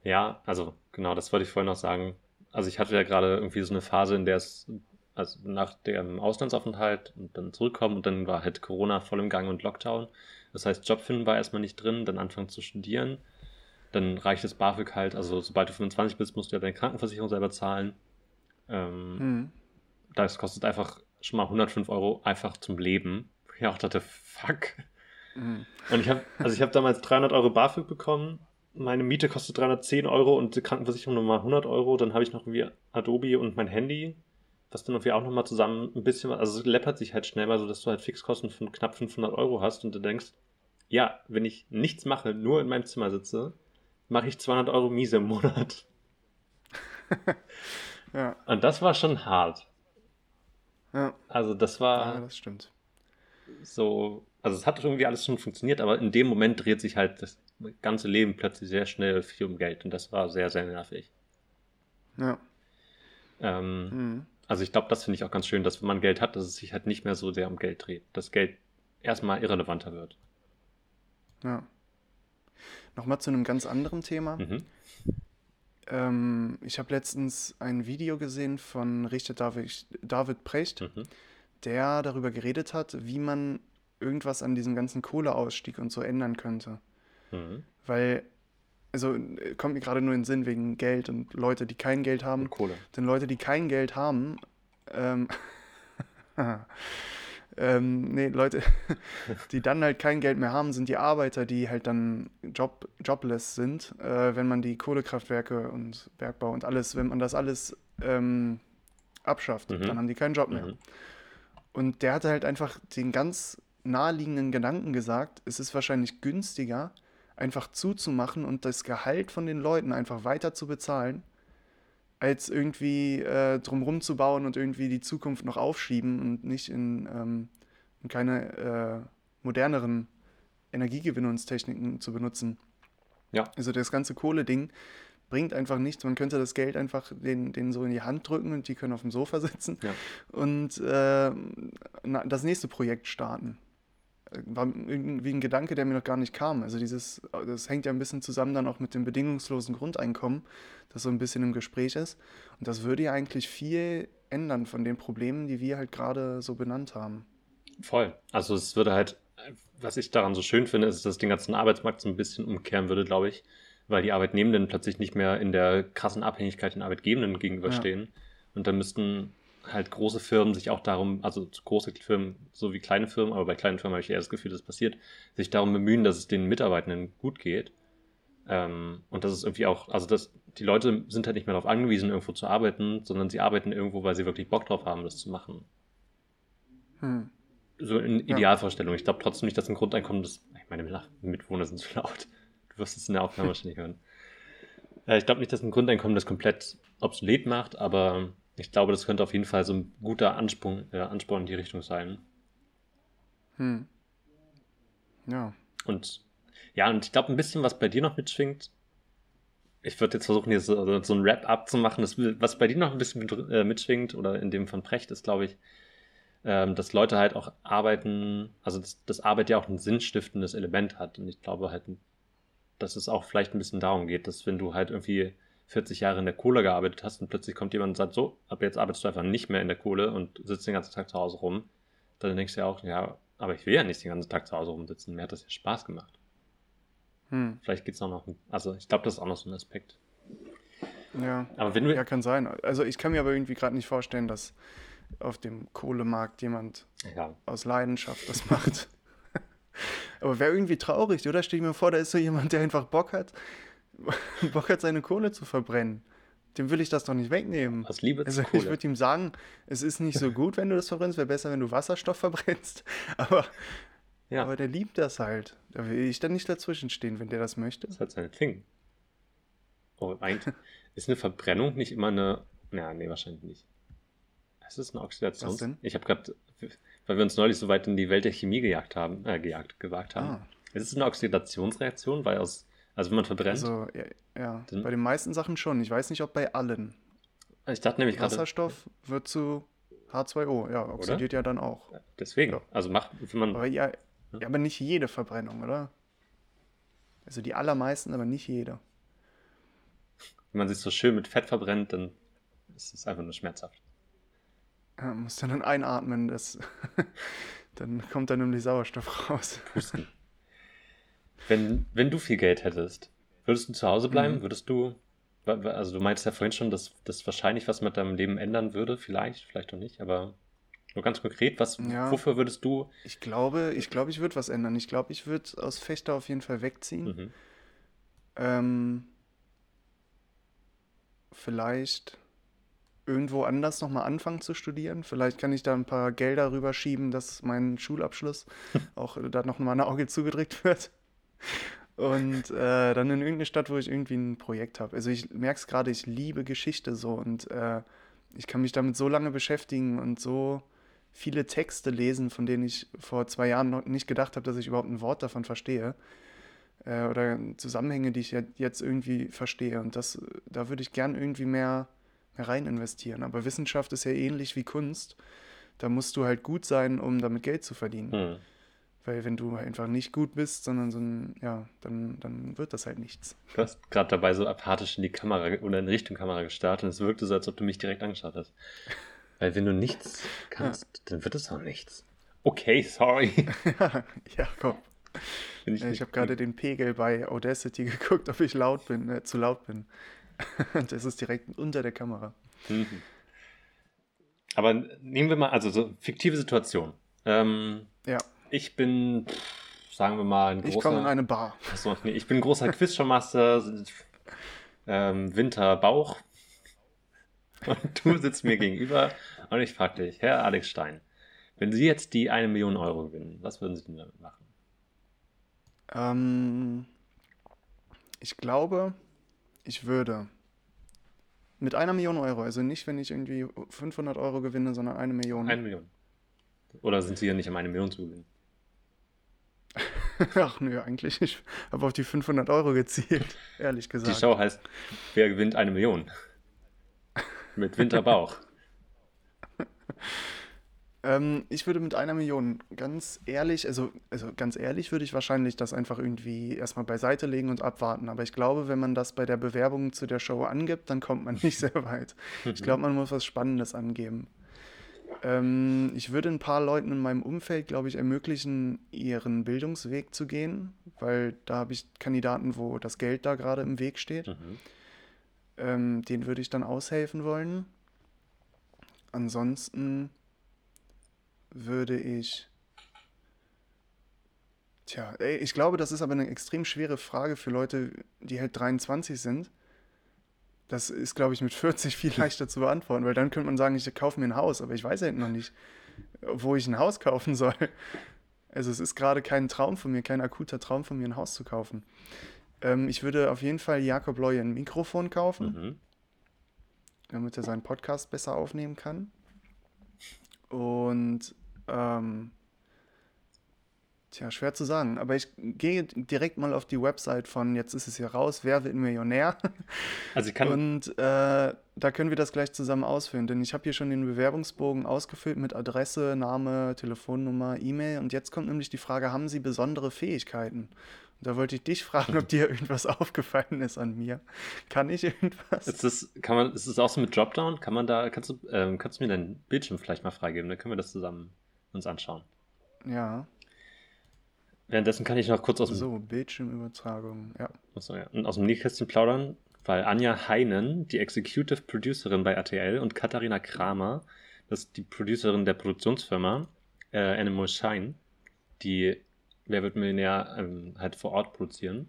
Ja, also genau, das wollte ich vorhin noch sagen. Also ich hatte ja gerade irgendwie so eine Phase, in der es, also nach dem Auslandsaufenthalt und dann zurückkommen und dann war halt Corona voll im Gang und Lockdown. Das heißt, Job finden war erstmal nicht drin, dann anfangen zu studieren. Dann reicht das BAföG halt, also sobald du 25 bist, musst du ja deine Krankenversicherung selber zahlen. Ähm, Hm. Das kostet einfach schon mal 105 Euro einfach zum Leben. Ich auch dachte, fuck. Hm. Und ich habe, also ich habe damals 300 Euro BAföG bekommen. Meine Miete kostet 310 Euro und die Krankenversicherung nochmal 100 Euro. Dann habe ich noch irgendwie Adobe und mein Handy, was dann irgendwie auch nochmal zusammen ein bisschen, also es läppert sich halt schnell mal so, dass du halt Fixkosten von knapp 500 Euro hast und du denkst, ja, wenn ich nichts mache, nur in meinem Zimmer sitze, mache ich 200 Euro miese im Monat. Ja, Und das war schon hart. ja, Also das war ja, das stimmt. so, also es hat irgendwie alles schon funktioniert, aber in dem Moment dreht sich halt das ganze Leben plötzlich sehr schnell viel um Geld und das war sehr, sehr nervig. Ja. Ähm, Hm. also ich glaube, das finde ich auch ganz schön, dass wenn man Geld hat, dass es sich halt nicht mehr so sehr um Geld dreht, dass Geld erstmal irrelevanter wird. Ja. Nochmal zu einem ganz anderen Thema. Mhm. Ähm, ich habe letztens ein Video gesehen von Richter David, David Precht, Mhm. der darüber geredet hat, wie man irgendwas an diesem ganzen Kohleausstieg und so ändern könnte. Mhm. Weil, also kommt mir gerade nur in den Sinn wegen Geld und Leute, die kein Geld haben. Und Kohle. Denn Leute, die kein Geld haben, ähm, ähm, nee, Leute, die dann halt kein Geld mehr haben, sind die Arbeiter, die halt dann job, jobless sind, äh, wenn man die Kohlekraftwerke und Bergbau und alles, wenn man das alles ähm, abschafft, Mhm. dann haben die keinen Job mehr. Mhm. Und der hatte halt einfach den ganz naheliegenden Gedanken gesagt, es ist wahrscheinlich günstiger, einfach zuzumachen und das Gehalt von den Leuten einfach weiter zu bezahlen, als irgendwie äh, drumrum zu bauen und irgendwie die Zukunft noch aufschieben und nicht in, ähm, in keine äh, moderneren Energiegewinnungstechniken zu benutzen. Ja. Also das ganze Kohle-Ding bringt einfach nichts. Man könnte das Geld einfach denen, denen so in die Hand drücken und die können auf dem Sofa sitzen Ja. und äh, na, das nächste Projekt starten. War irgendwie ein Gedanke, der mir noch gar nicht kam. Also dieses, das hängt ja ein bisschen zusammen dann auch mit dem bedingungslosen Grundeinkommen, das so ein bisschen im Gespräch ist. Und das würde ja eigentlich viel ändern von den Problemen, die wir halt gerade so benannt haben. Voll. Also es würde halt, was ich daran so schön finde, ist, dass es den ganzen Arbeitsmarkt so ein bisschen umkehren würde, glaube ich. weil die Arbeitnehmenden plötzlich nicht mehr in der krassen Abhängigkeit den Arbeitgebenden gegenüberstehen. Ja. Und dann müssten halt große Firmen sich auch darum, also große Firmen so wie kleine Firmen, aber bei kleinen Firmen habe ich eher das Gefühl, das passiert, sich darum bemühen, dass es den Mitarbeitenden gut geht. Ähm, und das ist irgendwie auch, also das, die Leute sind halt nicht mehr darauf angewiesen, irgendwo zu arbeiten, sondern sie arbeiten irgendwo, weil sie wirklich Bock drauf haben, das zu machen. Hm. So in Idealvorstellung. Ja. Ich glaube trotzdem nicht, dass ein Grundeinkommen das. Ich meine, Mitwohner sind zu laut. Du wirst es in der Aufnahme wahrscheinlich hören. Äh, ich glaube nicht, dass ein Grundeinkommen das komplett obsolet macht, aber ich glaube, das könnte auf jeden Fall so ein guter Ansprung, äh, Ansporn in die Richtung sein. Hm. Ja. Und ja, und ich glaube, ein bisschen, was bei dir noch mitschwingt, ich würde jetzt versuchen, hier so, so ein Wrap-up zu machen, das, was bei dir noch ein bisschen mit, äh, mitschwingt, oder in dem von Precht ist, glaube ich, ähm, dass Leute halt auch arbeiten, also dass, dass Arbeit ja auch ein sinnstiftendes Element hat. Und ich glaube halt, dass es auch vielleicht ein bisschen darum geht, dass wenn du halt irgendwie 40 Jahre in der Kohle gearbeitet hast und plötzlich kommt jemand und sagt, so, ab jetzt arbeitest du einfach nicht mehr in der Kohle und sitzt den ganzen Tag zu Hause rum, dann denkst du ja auch, ja, aber ich will ja nicht den ganzen Tag zu Hause rumsitzen, mir hat das ja Spaß gemacht. Hm. Vielleicht geht es auch noch, also ich glaube, das ist auch noch so ein Aspekt. Ja, aber wenn du, ja, kann sein. Also ich kann mir aber irgendwie gerade nicht vorstellen, dass auf dem Kohlemarkt jemand ja. aus Leidenschaft das macht. aber wäre irgendwie traurig, oder? Stell dir mir vor, da ist so jemand, der einfach Bock hat, Bock hat, seine Kohle zu verbrennen. Dem will ich das doch nicht wegnehmen. Aus Liebe also, Kohle. Ich würde ihm sagen, es ist nicht so gut, wenn du das verbrennst, wäre besser, wenn du Wasserstoff verbrennst. Aber, ja. aber der liebt das halt. Da will ich dann nicht dazwischen stehen, wenn der das möchte. Das hat seine Ding. Oh, eigentlich ist eine Verbrennung nicht immer eine. Ja, nee, wahrscheinlich nicht. Es ist eine Oxidation. Was denn? Ich habe gerade, weil wir uns neulich so weit in die Welt der Chemie gejagt haben, äh, gejagt, gewagt haben. Ah. Es ist eine Oxidationsreaktion, weil aus also wenn man verbrennt? Also, ja, ja bei den meisten Sachen schon. Ich weiß nicht, ob bei allen. Ich dachte nämlich gerade. Wasserstoff wird zu H2O, ja, oxidiert oder? ja dann auch. Deswegen. Ja. Also macht, wenn man. Aber ja, ja, aber nicht jede Verbrennung, oder? Also die allermeisten, aber nicht jede. Wenn man sich so schön mit Fett verbrennt, dann ist es einfach nur schmerzhaft. Ja, muss dann einatmen, das dann kommt dann nämlich Sauerstoff raus. Pusten. Wenn, wenn du viel Geld hättest, würdest du zu Hause bleiben? Mhm. Würdest du, also du meinst ja vorhin schon, dass das wahrscheinlich was mit deinem Leben ändern würde, vielleicht, vielleicht auch nicht, aber nur ganz konkret, was, ja, wofür würdest du? Ich glaube, ich glaube, ich würde was ändern. Ich glaube, ich würde aus Fechter auf jeden Fall wegziehen. Mhm. Ähm, vielleicht irgendwo anders nochmal anfangen zu studieren. Vielleicht kann ich da ein paar Gelder rüberschieben, dass mein Schulabschluss auch da nochmal ein Auge zugedrückt wird. Und äh, dann in irgendeine Stadt, wo ich irgendwie ein Projekt habe. Also ich merke es gerade, ich liebe Geschichte so und äh, ich kann mich damit so lange beschäftigen und so viele Texte lesen, von denen ich vor zwei Jahren noch nicht gedacht habe, dass ich überhaupt ein Wort davon verstehe. Äh, oder Zusammenhänge, die ich jetzt irgendwie verstehe. Und das, da würde ich gern irgendwie mehr, mehr rein investieren. Aber Wissenschaft ist ja ähnlich wie Kunst. Da musst du halt gut sein, um damit Geld zu verdienen. Hm. Weil wenn du einfach nicht gut bist, sondern so ein, ja, dann, dann wird das halt nichts. Du hast gerade dabei so apathisch in die Kamera oder in Richtung Kamera gestartet und es wirkte so, als ob du mich direkt angeschaut hast. Weil wenn du nichts kannst, ja. dann wird es auch nichts. Okay, sorry. ja, komm. Ich, ich habe gerade den Pegel bei Audacity geguckt, ob ich laut bin, äh, zu laut bin. Und es ist direkt unter der Kamera. Mhm. Aber nehmen wir mal, also so fiktive Situation. Ähm, ja. Ich bin, sagen wir mal, ein großer. Ich komme in eine Bar. Achso, nee, ich bin großer Quizshowmaster, ähm, Winterbauch. Und du sitzt mir gegenüber und ich frage dich, Herr Alex Stein, wenn Sie jetzt die eine Million Euro gewinnen, was würden Sie denn damit machen? Ähm, ich glaube, ich würde mit einer Million Euro, also nicht, wenn ich irgendwie 500 Euro gewinne, sondern eine Million. Eine Million. Oder sind Sie ja nicht um eine Million zu gewinnen? Ach nö, eigentlich. Ich habe auf die 500 Euro gezielt, ehrlich gesagt. Die Show heißt, wer gewinnt eine Million? Mit Winterbauch. ähm, ich würde mit einer Million ganz ehrlich, also, also ganz ehrlich würde ich wahrscheinlich das einfach irgendwie erstmal beiseite legen und abwarten. Aber ich glaube, wenn man das bei der Bewerbung zu der Show angibt, dann kommt man nicht sehr weit. Ich glaube, man muss was Spannendes angeben. Ähm, ich würde ein paar Leuten in meinem Umfeld, glaube ich, ermöglichen, ihren Bildungsweg zu gehen, weil da habe ich Kandidaten, wo das Geld da gerade im Weg steht. Mhm. Ähm, den würde ich dann aushelfen wollen. Ansonsten würde ich. Tja, ey, ich glaube, das ist aber eine extrem schwere Frage für Leute, die halt 23 sind. Das ist, glaube ich, mit 40 viel leichter zu beantworten, weil dann könnte man sagen, ich kaufe mir ein Haus, aber ich weiß halt noch nicht, wo ich ein Haus kaufen soll. Also es ist gerade kein Traum von mir, kein akuter Traum von mir, ein Haus zu kaufen. Ähm, ich würde auf jeden Fall Jakob Loy ein Mikrofon kaufen, Mhm. damit er seinen Podcast besser aufnehmen kann. Und ähm, tja, schwer zu sagen, aber ich gehe direkt mal auf die Website von Jetzt ist es hier raus, wer wird Millionär? Also ich kann, Und äh, da können wir das gleich zusammen ausfüllen, denn ich habe hier schon den Bewerbungsbogen ausgefüllt mit Adresse, Name, Telefonnummer, E-Mail. Und jetzt kommt nämlich die Frage, haben Sie besondere Fähigkeiten? Und da wollte ich dich fragen, ob dir irgendwas aufgefallen ist an mir. Kann ich irgendwas? ist das, kann man, ist es auch so mit Dropdown? Kann man da, kannst du, ähm, kannst du mir deinen Bildschirm vielleicht mal freigeben? Dann können wir das zusammen uns anschauen. Ja, Währenddessen kann ich noch kurz aus dem, so, Bildschirmübertragung. Ja. Achso, ja. Und aus dem Nähkästchen plaudern, weil Anja Heinen, die Executive Producerin bei RTL, und Katharina Kramer, das ist die Producerin der Produktionsfirma äh, Animal Shine, die Wer wird Millionär ähm, halt vor Ort produzieren.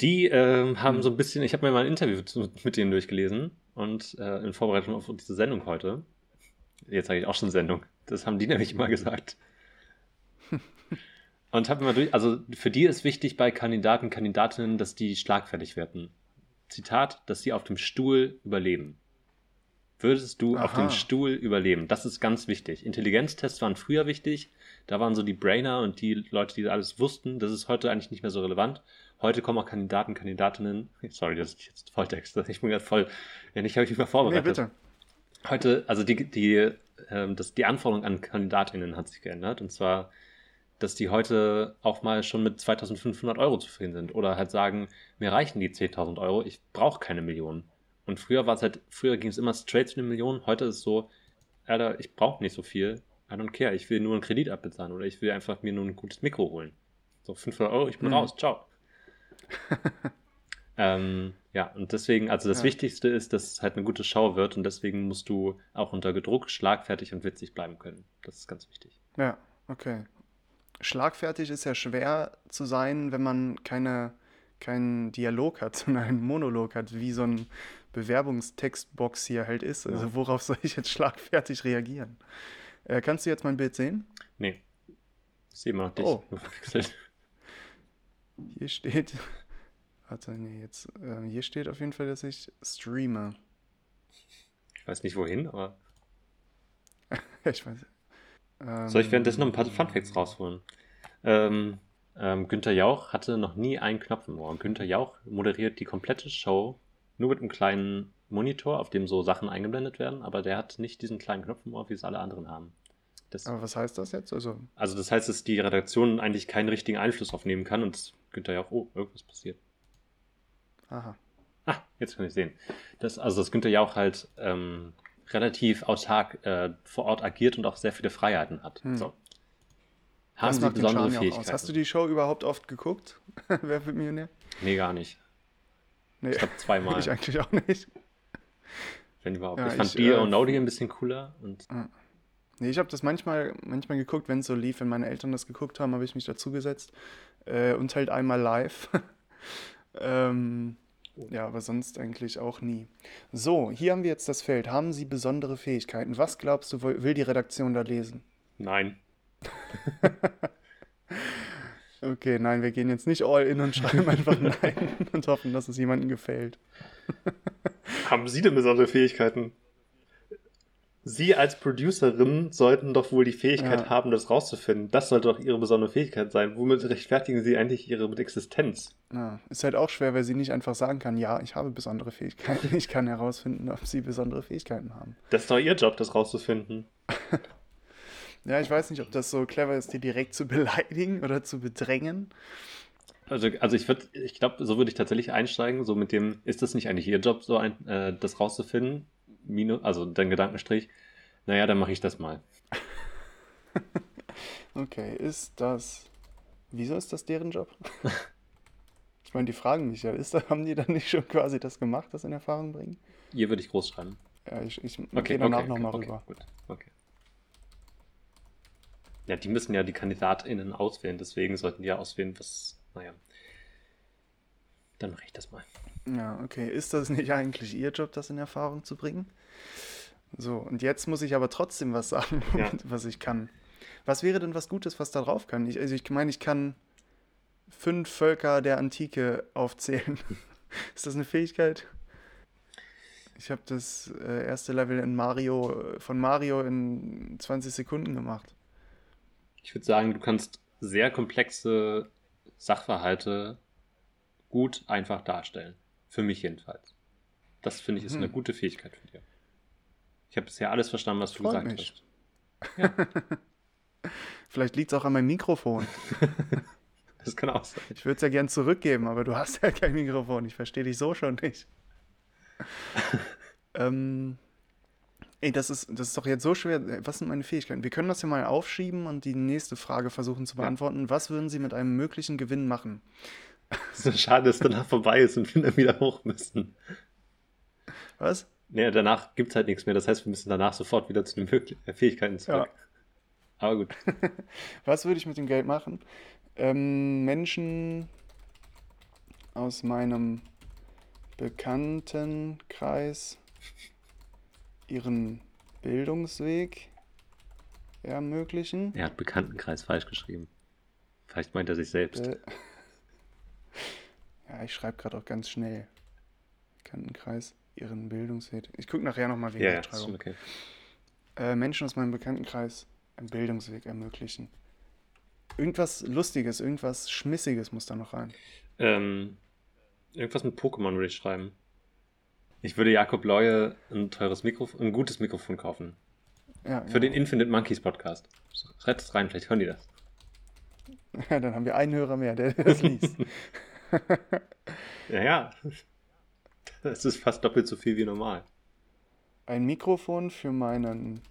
Die ähm, haben Mhm. so ein bisschen, ich habe mir mal ein Interview mit denen durchgelesen und äh, in Vorbereitung auf diese Sendung heute. Jetzt sage ich auch schon Sendung. Das haben die nämlich immer gesagt. Und habe mal durch, also für die ist wichtig bei Kandidaten, Kandidatinnen, dass die schlagfertig werden. Zitat, dass sie auf dem Stuhl überleben. Würdest du auf Aha. dem Stuhl überleben? Das ist ganz wichtig. Intelligenztests waren früher wichtig. Da waren so die Brainer und die Leute, die alles wussten. Das ist heute eigentlich nicht mehr so relevant. Heute kommen auch Kandidaten, Kandidatinnen. Sorry, das ist jetzt Volltext. Ich bin gerade voll. Ja, nicht habe ich mich mal Nee, vorbereitet. bitte. Heute, also die, die, ähm, das, die Anforderung an KandidatInnen hat sich geändert. Und zwar, dass die heute auch mal schon mit 2500 Euro zufrieden sind. Oder halt sagen, mir reichen die 10.000 Euro, ich brauche keine Millionen. Und früher war es halt, früher ging es immer straight zu den Millionen. Heute ist es so, Alter, ich brauche nicht so viel. I don't care. Ich will nur einen Kredit abbezahlen oder ich will einfach mir nur ein gutes Mikro holen. So 500 Euro, ich bin Mhm. raus. Ciao. ähm, ja, und deswegen, also das Ja. Wichtigste ist, dass es halt eine gute Show wird und deswegen musst du auch unter Druck schlagfertig und witzig bleiben können. Das ist ganz wichtig. Ja, okay. Schlagfertig ist ja schwer zu sein, wenn man keine, keinen Dialog hat, sondern einen Monolog hat, wie so ein Bewerbungstextbox hier halt ist. Also worauf soll ich jetzt schlagfertig reagieren? Äh, kannst du jetzt mein Bild sehen? Nee. Immer noch dich. Oh. Hier steht. Warte, nee, jetzt. Äh, hier steht auf jeden Fall, dass ich streame. Ich weiß nicht wohin, aber. ich weiß. Ähm, Soll ich währenddessen noch ein paar Funfacts rausholen? Ähm, ähm, Günther Jauch hatte noch nie einen Knopf im Ohr. Und Günther Jauch moderiert die komplette Show nur mit einem kleinen Monitor, auf dem so Sachen eingeblendet werden, aber der hat nicht diesen kleinen Knopf im Ohr, wie es alle anderen haben. Das, Aber was heißt das jetzt? Also, also das heißt, dass die Redaktion eigentlich keinen richtigen Einfluss aufnehmen kann und Günther Jauch, oh, irgendwas passiert. aha. Ah, jetzt kann ich sehen. Das, also, dass Günther Jauch halt ähm, relativ autark äh, vor Ort agiert und auch sehr viele Freiheiten hat. Hm. So. Haben Was Sie besondere Fähigkeiten? Hast du die Show überhaupt oft geguckt? Wer wird Millionär? Nee, gar nicht. Nee, Ich glaube zweimal, ich eigentlich auch nicht. wenn überhaupt. Ja, ich fand ich, Dear äh, or No Dear ein bisschen cooler und Nee, ich habe das manchmal, manchmal geguckt, wenn es so lief, wenn meine Eltern das geguckt haben, habe ich mich dazugesetzt. Äh, und halt einmal live. ähm, ja, aber sonst eigentlich auch nie. So, hier haben wir jetzt das Feld. Haben Sie besondere Fähigkeiten? Was glaubst du, will die Redaktion da lesen? nein. Okay, nein, wir gehen jetzt nicht all in und schreiben einfach nein und hoffen, dass es jemandem gefällt. Haben Sie denn besondere Fähigkeiten? Sie als Producerin sollten doch wohl die Fähigkeit Ja. haben, das rauszufinden. Das sollte doch Ihre besondere Fähigkeit sein. Womit rechtfertigen Sie eigentlich Ihre Existenz? Ja, ist halt auch schwer, weil sie nicht einfach sagen kann, ja, ich habe besondere Fähigkeiten. Ich kann herausfinden, ob sie besondere Fähigkeiten haben. Das ist doch Ihr Job, das rauszufinden. Ja, ich weiß nicht, ob das so clever ist, die direkt zu beleidigen oder zu bedrängen. Also, also ich würde, ich glaube, so würde ich tatsächlich einsteigen, so mit dem, ist das nicht eigentlich Ihr Job, so ein, äh, das rauszufinden? Minu, also dein Gedankenstrich. Naja, dann mache ich das mal. Okay, ist das. Wieso ist das deren Job? Ich meine, die fragen mich ja, ist haben die dann nicht schon quasi das gemacht, das in Erfahrung bringen? Hier würde ich groß schreiben. Ja, ich, ich Okay, gehe danach okay, nochmal okay, rüber. Gut, okay. Ja, die müssen ja die KandidatInnen auswählen, deswegen sollten die ja auswählen, was, naja. Dann mache ich das mal. Ja, okay. Ist das nicht eigentlich Ihr Job, das in Erfahrung zu bringen? So, und jetzt muss ich aber trotzdem was sagen, Ja. was ich kann. Was wäre denn was Gutes, was da drauf kann? Ich, also ich meine, ich kann fünf Völker der Antike aufzählen. Ist das eine Fähigkeit? Ich habe das äh, erste Level in Mario, äh, von Mario in 20 Sekunden gemacht. Ich würde sagen, du kannst sehr komplexe Sachverhalte gut einfach darstellen. Für mich jedenfalls. Das finde ich ist Mhm. eine gute Fähigkeit für dir. Ich habe bisher alles verstanden, was du Freut gesagt mich. hast. Vielleicht liegt es auch an meinem Mikrofon. Das kann auch sein. Ich würde es ja gern zurückgeben, aber du hast ja kein Mikrofon. Ich verstehe dich so schon nicht. ähm, ey, das ist, das ist doch jetzt so schwer. Was sind meine Fähigkeiten? Wir können das ja mal aufschieben und die nächste Frage versuchen zu Ja. beantworten. Was würden Sie mit einem möglichen Gewinn machen? Es ist schade, dass danach vorbei ist und wir dann wieder hoch müssen. Was? Nee, danach gibt es halt nichts mehr. Das heißt, wir müssen danach sofort wieder zu den Möglich äh, Fähigkeiten zurück. Aber gut. Was würde ich mit dem Geld machen? Ähm, Menschen aus meinem Bekanntenkreis ihren Bildungsweg ermöglichen. Er hat Bekanntenkreis falsch geschrieben. Vielleicht meint er sich selbst. Äh, ja, ich schreibe gerade auch ganz schnell. Bekanntenkreis, ihren Bildungsweg. Ich gucke nachher nochmal wegen ja, der Rechtschreibung. okay. Äh, Menschen aus meinem Bekanntenkreis einen Bildungsweg ermöglichen. Irgendwas Lustiges, irgendwas Schmissiges muss da noch rein. Ähm, irgendwas mit Pokémon würde ich schreiben. Ich würde Jakob Leue ein teures Mikrofon, ein gutes Mikrofon kaufen. Ja, Für ja. den Infinite Monkeys Podcast. Schreibt es rein, vielleicht hören die das. Ja, dann haben wir einen Hörer mehr, der das liest. Ja, ja. Das ist fast doppelt so viel wie normal. Ein Mikrofon für meinen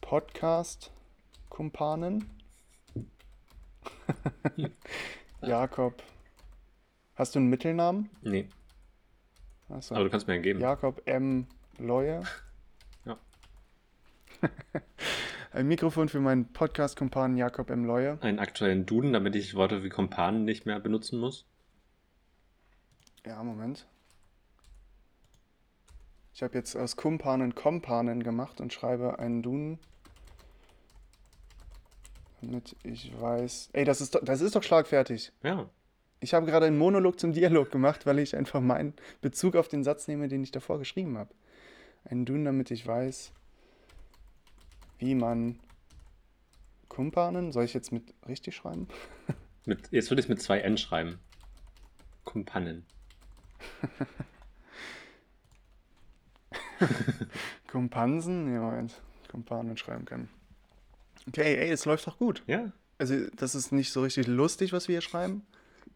Podcast-Kumpanen. Jakob. Hast du einen Mittelnamen? Nee, Achso. aber du kannst mir einen geben. Jakob M. Leue. Ja. Ein Mikrofon für meinen Podcast-Kumpanen Jakob M. Leue. Einen aktuellen Duden, damit ich Worte wie Kompanen nicht mehr benutzen muss. Ja, Moment. Ich habe jetzt aus Kumpanen Kompanen gemacht und schreibe einen Duden. Damit ich weiß. Ey, das ist, doch, das ist doch schlagfertig. Ja, Ich habe gerade einen Monolog zum Dialog gemacht, weil ich einfach meinen Bezug auf den Satz nehme, den ich davor geschrieben habe. Einen Duden, damit ich weiß, wie man Kumpanen. Soll ich jetzt mit richtig schreiben? mit, jetzt würde ich es mit zwei N schreiben. Kumpanen. Kumpansen? Nee, Moment. Kumpanen schreiben kann. Okay, ey, es läuft doch gut. Ja, Also, das ist nicht so richtig lustig, was wir hier schreiben,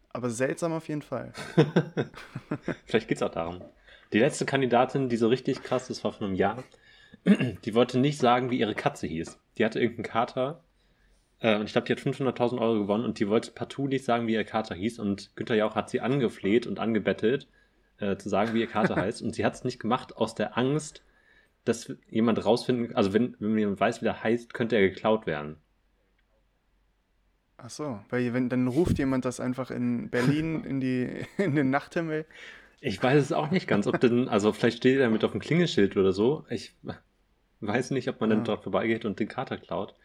aber seltsam auf jeden Fall. Vielleicht geht es auch darum. Die letzte Kandidatin, die so richtig krass ist, war von einem Jahr. Die wollte nicht sagen, wie ihre Katze hieß. Die hatte irgendeinen Kater. Äh, und ich glaube, die hat 500.000 Euro gewonnen und die wollte partout nicht sagen, wie ihr Kater hieß. Und Günther Jauch hat sie angefleht und angebettelt, äh, zu sagen, wie ihr Kater heißt. Und sie hat es nicht gemacht aus der Angst, dass jemand rausfinden, also wenn, wenn jemand weiß, wie der heißt, könnte er geklaut werden. Ach so, weil wenn, dann ruft jemand das einfach in Berlin in, die, in den Nachthimmel. Ich weiß es auch nicht ganz, ob denn, also vielleicht steht er mit auf dem Klingelschild oder so. Ich weiß nicht, ob man dann Ja. dort vorbeigeht und den Kater klaut.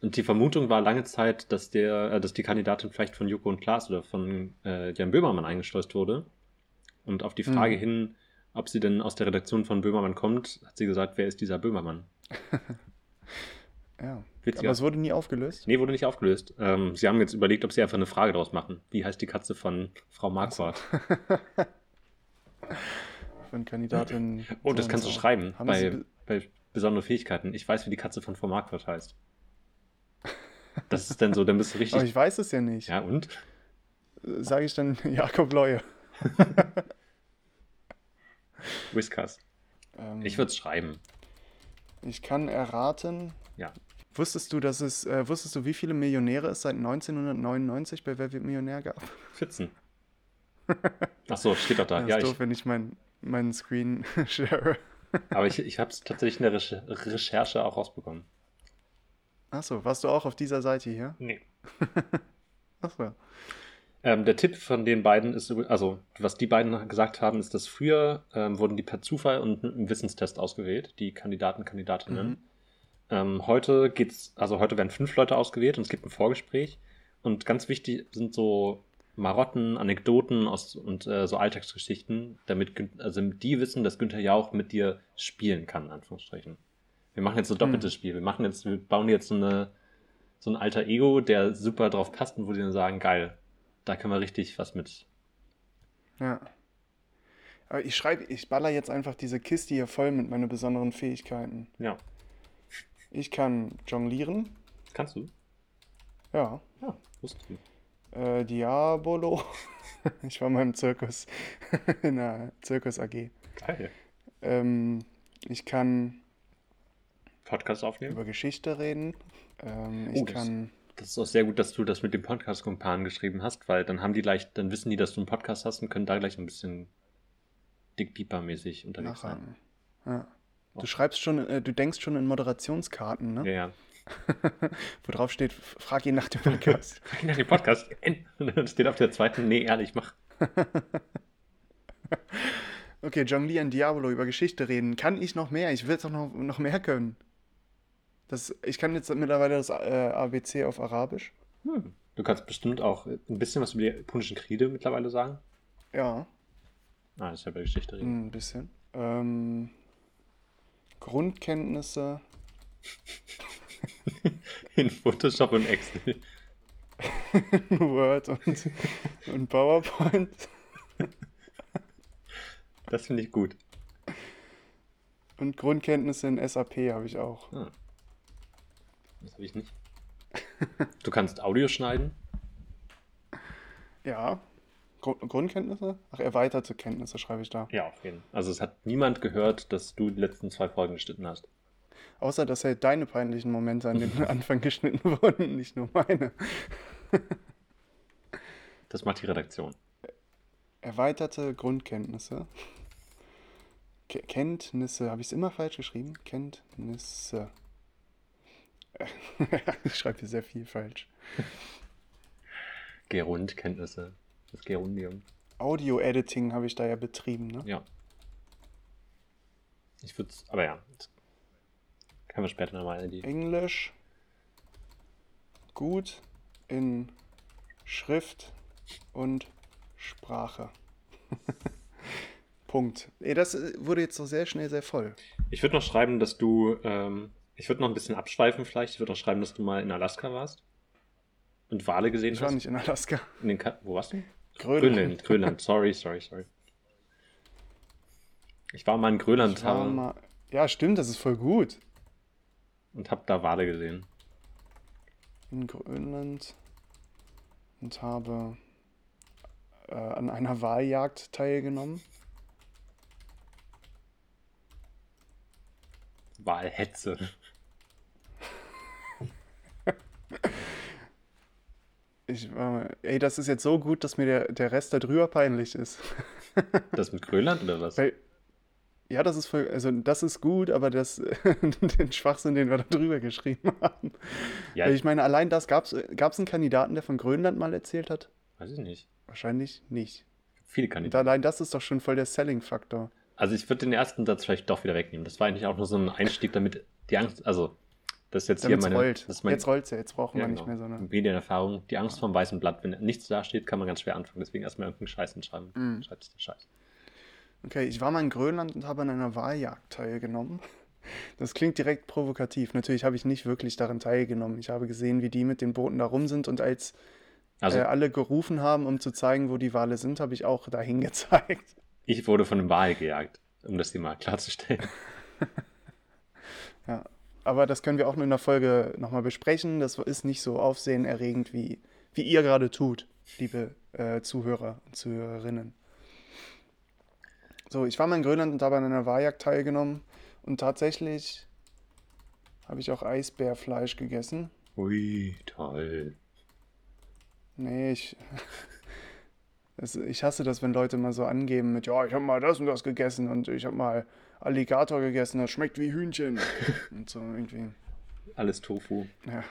Und die Vermutung war lange Zeit, dass der, äh, dass die Kandidatin vielleicht von Joko und Klaas oder von äh, Jan Böhmermann eingeschleust wurde. Und auf die Frage Mhm. hin, ob sie denn aus der Redaktion von Böhmermann kommt, hat sie gesagt, wer ist dieser Böhmermann? Ja, Witziger. aber es wurde nie aufgelöst. Nee, wurde nicht aufgelöst. Ähm, sie haben jetzt überlegt, ob sie einfach eine Frage daraus machen. Wie heißt die Katze von Frau Marquardt? Von Kandidatin. Oh, das kannst du schreiben Haben Sie bei, be- bei besondere Fähigkeiten. Ich weiß, wie die Katze von Frau Marquardt heißt. Das ist dann so, dann bist du Aber richtig. ich weiß es ja nicht. Ja, und? Sage ich dann Jakob Leue. Whiskers. Ähm, Ich würde es schreiben. Ich kann erraten. Ja. Wusstest du, dass es, äh, wusstest du, wie viele Millionäre es seit 1999 bei Wer wird Millionär gab? 14. Ach so, steht doch da. Das Ja, ist ich, doof, wenn ich meinen meinen Screen share. aber ich, ich habe es tatsächlich in der Reche Recherche auch rausbekommen. Achso, warst du auch auf dieser Seite hier? Nee. Achso. Ähm, der Tipp von den beiden ist, also was die beiden gesagt haben, ist, dass früher ähm, wurden die per Zufall und einem Wissenstest ausgewählt, die Kandidaten, Kandidatinnen. Mhm. Ähm, heute geht's, also heute werden fünf Leute ausgewählt und es gibt ein Vorgespräch. Und ganz wichtig sind so Marotten, Anekdoten aus, und äh, so Alltagsgeschichten, damit also damit die wissen, dass Günther Jauch mit dir spielen kann, in Anführungsstrichen. Wir machen jetzt so ein doppeltes Spiel. Wir machen jetzt, wir bauen jetzt so eine so ein alter Ego, der super drauf passt und wo die dann sagen, geil, da können wir richtig was mit. Ja. Aber ich schreibe, ich baller jetzt einfach diese Kiste hier voll mit meinen besonderen Fähigkeiten. Ja. Ich kann jonglieren. Kannst du? Ja. Ja, wusstest du. Äh, Diabolo. ich war mal im Zirkus. In der Zirkus AG. Geil. Ähm, ich kann Podcast aufnehmen? über Geschichte reden. Ähm, ich Oh, das- kann. Das ist auch sehr gut, dass du das mit dem Podcast-Kumpan geschrieben hast, weil dann haben die leicht, dann wissen die, dass du einen Podcast hast und können da gleich ein bisschen Dick Deeper-mäßig unterwegs sein. Ja. Du schreibst schon, äh, du denkst schon in Moderationskarten, ne? Ja, ja. Wo drauf steht, frag ihn nach dem Podcast. Frag ihn nach dem Podcast. Und dann steht auf der zweiten, nee, ehrlich, mach. okay, jonglieren, Diabolo, über Geschichte reden. Kann ich noch mehr? Ich will doch noch, noch mehr können. Das, ich kann jetzt mittlerweile das äh, ABC auf Arabisch. Hm. Du kannst bestimmt auch ein bisschen was über die punischen Kriege mittlerweile sagen. Ja, Ah, das ist ja bei Geschichte reden. ein bisschen. Ähm, Grundkenntnisse. In Photoshop und Excel. Word und, und PowerPoint. Das finde ich gut. Und Grundkenntnisse in SAP habe ich auch. Ah. Das habe ich nicht. Du kannst Audio schneiden. Ja. Grund Grundkenntnisse? Ach, erweiterte Kenntnisse schreibe ich da. Ja, auf jeden Fall. Also es hat niemand gehört, dass du die letzten zwei Folgen geschnitten hast. Außer, dass halt deine peinlichen Momente an den Anfang geschnitten wurden, nicht nur meine. Das macht die Redaktion. Erweiterte Grundkenntnisse. Ke Kenntnisse. Habe ich es immer falsch geschrieben? Kenntnisse. ich schreibe hier sehr viel falsch. Gerundkenntnisse. Das Gerundium. Audio-Editing habe ich da ja betrieben, ne? Ja. Ich würde es, aber ja. Können wir später nochmal in die. Englisch. Gut in Schrift und Sprache. Punkt. Ey, das äh, wurde jetzt so sehr schnell sehr voll. Ich würde noch schreiben, dass du. Ähm, ich würde noch ein bisschen abschweifen vielleicht. Ich würde noch schreiben, dass du mal in Alaska warst. Und Wale gesehen Ich war hast. nicht in Alaska. In den Ka Wo warst du? Grönland. Grönland. Grönland. Sorry, sorry, sorry. Ich war mal in Grönland mal, ja, stimmt, das ist voll gut. Und habe da Wale gesehen. In Grönland und habe äh, an einer Waljagd teilgenommen. Walhetze. Ich war, ey, das ist jetzt so gut, dass mir der, der Rest da drüber peinlich ist. Das mit Grönland oder was? Weil, ja, das ist voll, also das ist gut, aber das, den Schwachsinn, den wir da drüber geschrieben haben. Ja, Weil ich meine, allein das gab es einen Kandidaten, der von Grönland mal erzählt hat? weiß ich nicht. Wahrscheinlich nicht. Viele Und Kandidaten. allein das ist doch schon voll der Selling-Faktor. Also ich würde den ersten Satz vielleicht doch wieder wegnehmen. Das war eigentlich auch nur so ein Einstieg, damit die Angst, also das ist jetzt Damit hier es meine, rollt. das ist mein, jetzt rollt ja, jetzt brauchen ja, wir nicht genau. mehr so eine. Medienerfahrung, die Angst vom weißen Blatt. Wenn nichts dasteht, kann man ganz schwer anfangen. Deswegen erstmal irgendeinen Scheiß hinschreiben. Mhm. Schreibst du Scheiß. Okay, ich war mal in Grönland und habe an einer Waljagd teilgenommen. Das klingt direkt provokativ. Natürlich habe ich nicht wirklich daran teilgenommen. Ich habe gesehen, wie die mit den Booten da rum sind und als Also äh, alle gerufen haben, um zu zeigen, wo die Wale sind, habe ich auch dahin gezeigt. ich wurde von einem Wal gejagt, um das mal klarzustellen. Ja, aber das können wir auch in der Folge nochmal besprechen. Das ist nicht so aufsehenerregend, wie, wie ihr gerade tut, liebe äh, Zuhörer und Zuhörerinnen. So, ich war mal in Grönland und habe an einer Wahrjagd teilgenommen und tatsächlich habe ich auch Eisbärfleisch gegessen. Ui, toll. Nee, ich. Das, ich hasse das, wenn Leute mal so angeben mit, ja, ich habe mal das und das gegessen und ich habe mal Alligator gegessen, das schmeckt wie Hühnchen. und so irgendwie. Alles Tofu. Ja.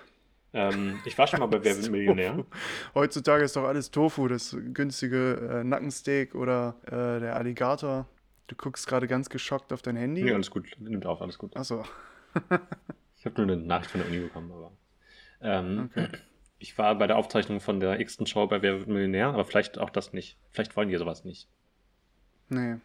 Ähm, ich war schon mal bei Wer wird Millionär. Heutzutage ist doch alles Tofu, das günstige äh, Nackensteak oder äh, der Alligator. Du guckst gerade ganz geschockt auf dein Handy. Ja, alles gut. Nimmt auf, alles gut. Achso. Ich habe nur eine Nachricht von der Uni bekommen, aber. Ähm, Okay. Ich war bei der Aufzeichnung von der x-ten Show bei Wer wird Millionär, aber vielleicht auch das nicht. Vielleicht wollen die sowas nicht. Nee.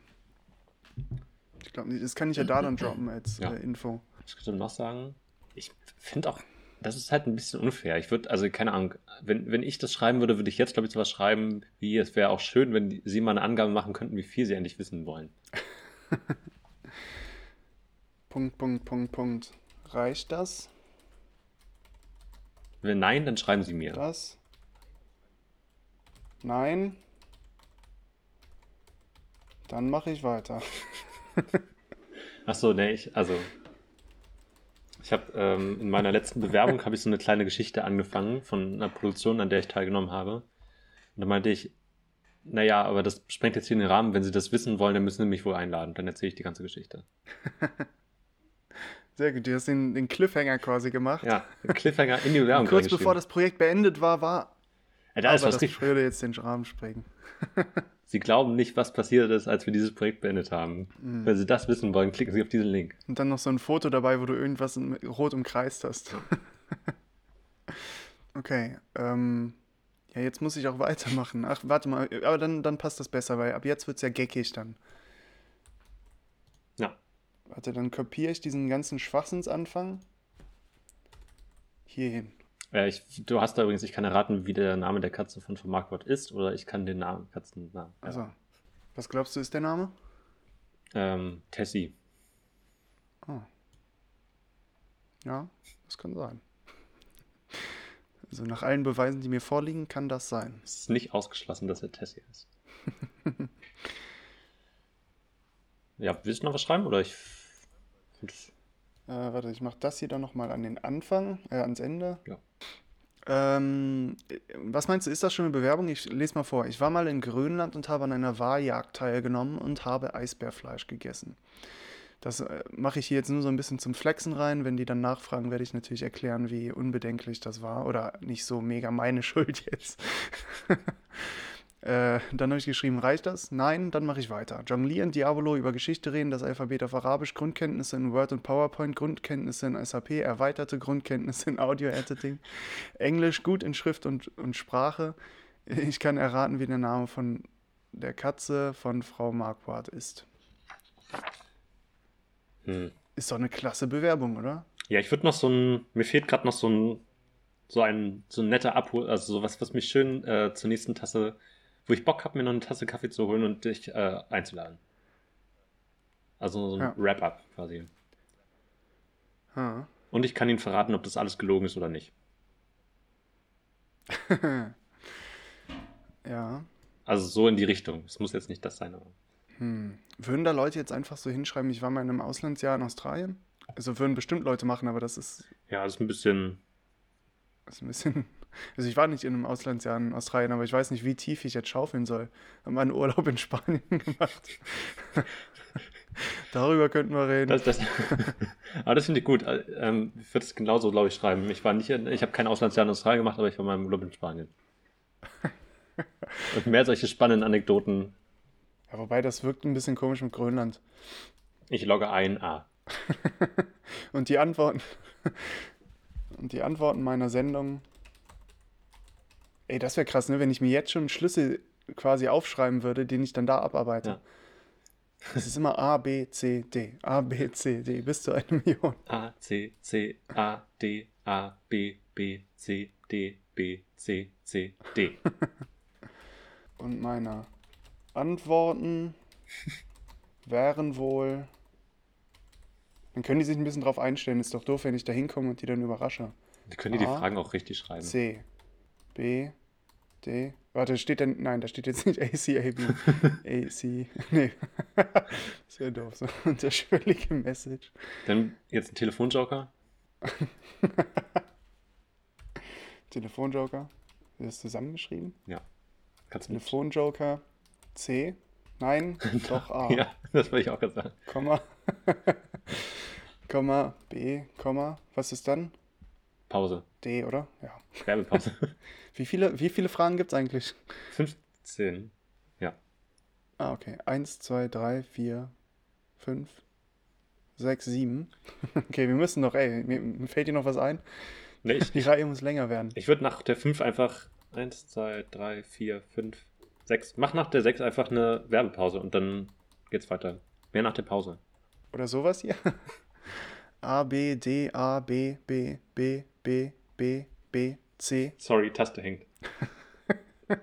Ich glaube nicht. Das kann ich ja da dann droppen als Ja. äh, Info. Was könnte noch sagen? Ich finde auch, das ist halt ein bisschen unfair. Ich würde, also keine Ahnung, wenn, wenn ich das schreiben würde, würde ich jetzt, glaube ich, sowas schreiben, wie es wäre auch schön, wenn die, sie mal eine Angabe machen könnten, wie viel sie endlich wissen wollen. Punkt, Punkt, Punkt, Punkt. Reicht das? Wenn nein, dann schreiben sie mir. Das? Nein? Dann mache ich weiter. Ach so, nee, ich, also ich habe ähm, in meiner letzten Bewerbung habe ich so eine kleine Geschichte angefangen von einer Produktion, an der ich teilgenommen habe. Und da meinte ich, naja, aber das sprengt jetzt hier den Rahmen. Wenn Sie das wissen wollen, dann müssen Sie mich wohl einladen. Dann erzähle ich die ganze Geschichte. Sehr gut, du hast den, den Cliffhanger quasi gemacht. Ja, Cliffhanger in die Bewerbung Und kurz bevor das Projekt beendet war, war. Ja, da ist aber was das richtig. würde jetzt den Rahmen sprengen. Sie glauben nicht, was passiert ist, als wir dieses Projekt beendet haben. Mhm. Wenn Sie das wissen wollen, klicken Sie auf diesen Link. Und dann noch so ein Foto dabei, wo du irgendwas in, rot umkreist hast. okay, ähm. Ja, jetzt muss ich auch weitermachen. Ach, warte mal, aber dann, dann passt das besser, weil ab jetzt wird es ja geckig dann. Ja. Warte, dann kopiere ich diesen ganzen Schwachsinnsanfang hierhin. Äh, ich, du hast da übrigens, ich kann erraten, wie der Name der Katze von von Markwort ist, oder ich kann den Namen, Katzennamen. Ja. Also, was glaubst du, ist der Name? Ähm, Tessie. Oh. Ja, das kann sein. Also nach allen Beweisen, die mir vorliegen, kann das sein. Es ist nicht ausgeschlossen, dass er Tessie ist. ja, willst du noch was schreiben? Oder ich. Äh, warte, ich mache das hier dann nochmal an den Anfang, äh, ans Ende. Ja. Ähm, äh, was meinst du, ist das schon eine Bewerbung? Ich lese mal vor. Ich war mal in Grönland und habe an einer Waljagd teilgenommen und habe Eisbärfleisch gegessen. Das äh, mache ich hier jetzt nur so ein bisschen zum Flexen rein. Wenn die dann nachfragen, werde ich natürlich erklären, wie unbedenklich das war. Oder nicht so mega meine Schuld jetzt. Äh, dann habe ich geschrieben, reicht das? Nein, dann mache ich weiter. Jonglieren, Diabolo, über Geschichte reden, das Alphabet auf Arabisch, Grundkenntnisse in Word und PowerPoint, Grundkenntnisse in SAP, erweiterte Grundkenntnisse in Audio-Editing, Englisch gut in Schrift und, und Sprache. Ich kann erraten, wie der Name von der Katze von Frau Marquardt ist. Hm. Ist doch eine klasse Bewerbung, oder? Ja, ich würde noch so ein. Mir fehlt gerade noch so ein. So ein, so ein netter Abhol, also sowas, was mich schön äh, zur nächsten Tasse, wo ich Bock habe, mir noch eine Tasse Kaffee zu holen und dich äh, einzuladen. Also so ein Ja. Wrap-up quasi. Ha. Und ich kann Ihnen verraten, ob das alles gelogen ist oder nicht. ja. Also so in die Richtung. Es muss jetzt nicht das sein, aber. Hm. Würden da Leute jetzt einfach so hinschreiben, ich war mal in einem Auslandsjahr in Australien? Also würden bestimmt Leute machen, aber das ist, Ja, das ist ein bisschen. das ist ein bisschen. Also ich war nicht in einem Auslandsjahr in Australien, aber ich weiß nicht, wie tief ich jetzt schaufeln soll. Hab mal einen Urlaub in Spanien gemacht. Darüber könnten wir reden. Das, das, aber das finde ich gut. Äh, Ähm, ich würde es genauso, glaube ich, schreiben. Ich war nicht, in, ich habe kein Auslandsjahr in Australien gemacht, aber ich war mal im Urlaub in Spanien. Und mehr solche spannenden Anekdoten. ja, wobei das wirkt ein bisschen komisch mit Grönland. Ich logge ein A. Und die Antworten. Und die Antworten meiner Sendung. Ey, das wäre krass, ne? Wenn ich mir jetzt schon einen Schlüssel quasi aufschreiben würde, den ich dann da abarbeite. Ja. Das ist immer A, B, C, D. A, B, C, D. Bis zu einer Million. A, C, C, A, D, A, B, B, C, D, B, C, C, D. Und meine Antworten wären wohl. Dann können die sich ein bisschen drauf einstellen. Ist doch doof, wenn ich da hinkomme und die dann überrasche. Die können die A, Fragen auch richtig schreiben. C, B, D. Warte, steht denn. Nein, da steht jetzt nicht A, C, A, B. A, C. Nee. das wäre doof. So unterschwellige Message. Dann jetzt ein Telefonjoker. Telefonjoker. Ist das zusammengeschrieben? Kannst du mit? Telefonjoker C. Nein, doch A. Ja, das wollte ich auch gesagt. Komma. Komma B. Komma. Was ist dann? Pause. D, oder? Ja. Werbepause. Wie viele, wie viele Fragen gibt es eigentlich? 15. Ah, okay. Eins, zwei, drei, vier, fünf, sechs, sieben. Okay, wir müssen noch, ey, mir, mir fällt dir noch was ein? Nee, ich, Die Reihe muss länger werden. ich würde nach der 5 einfach 1, 2, 3, 4, 5, 6. Mach nach der 6 einfach eine Werbepause und dann geht's weiter. Mehr nach der Pause. Oder sowas hier. A, B, D, A, B, B, B, B, B, B, C. Sorry, Taste hängt.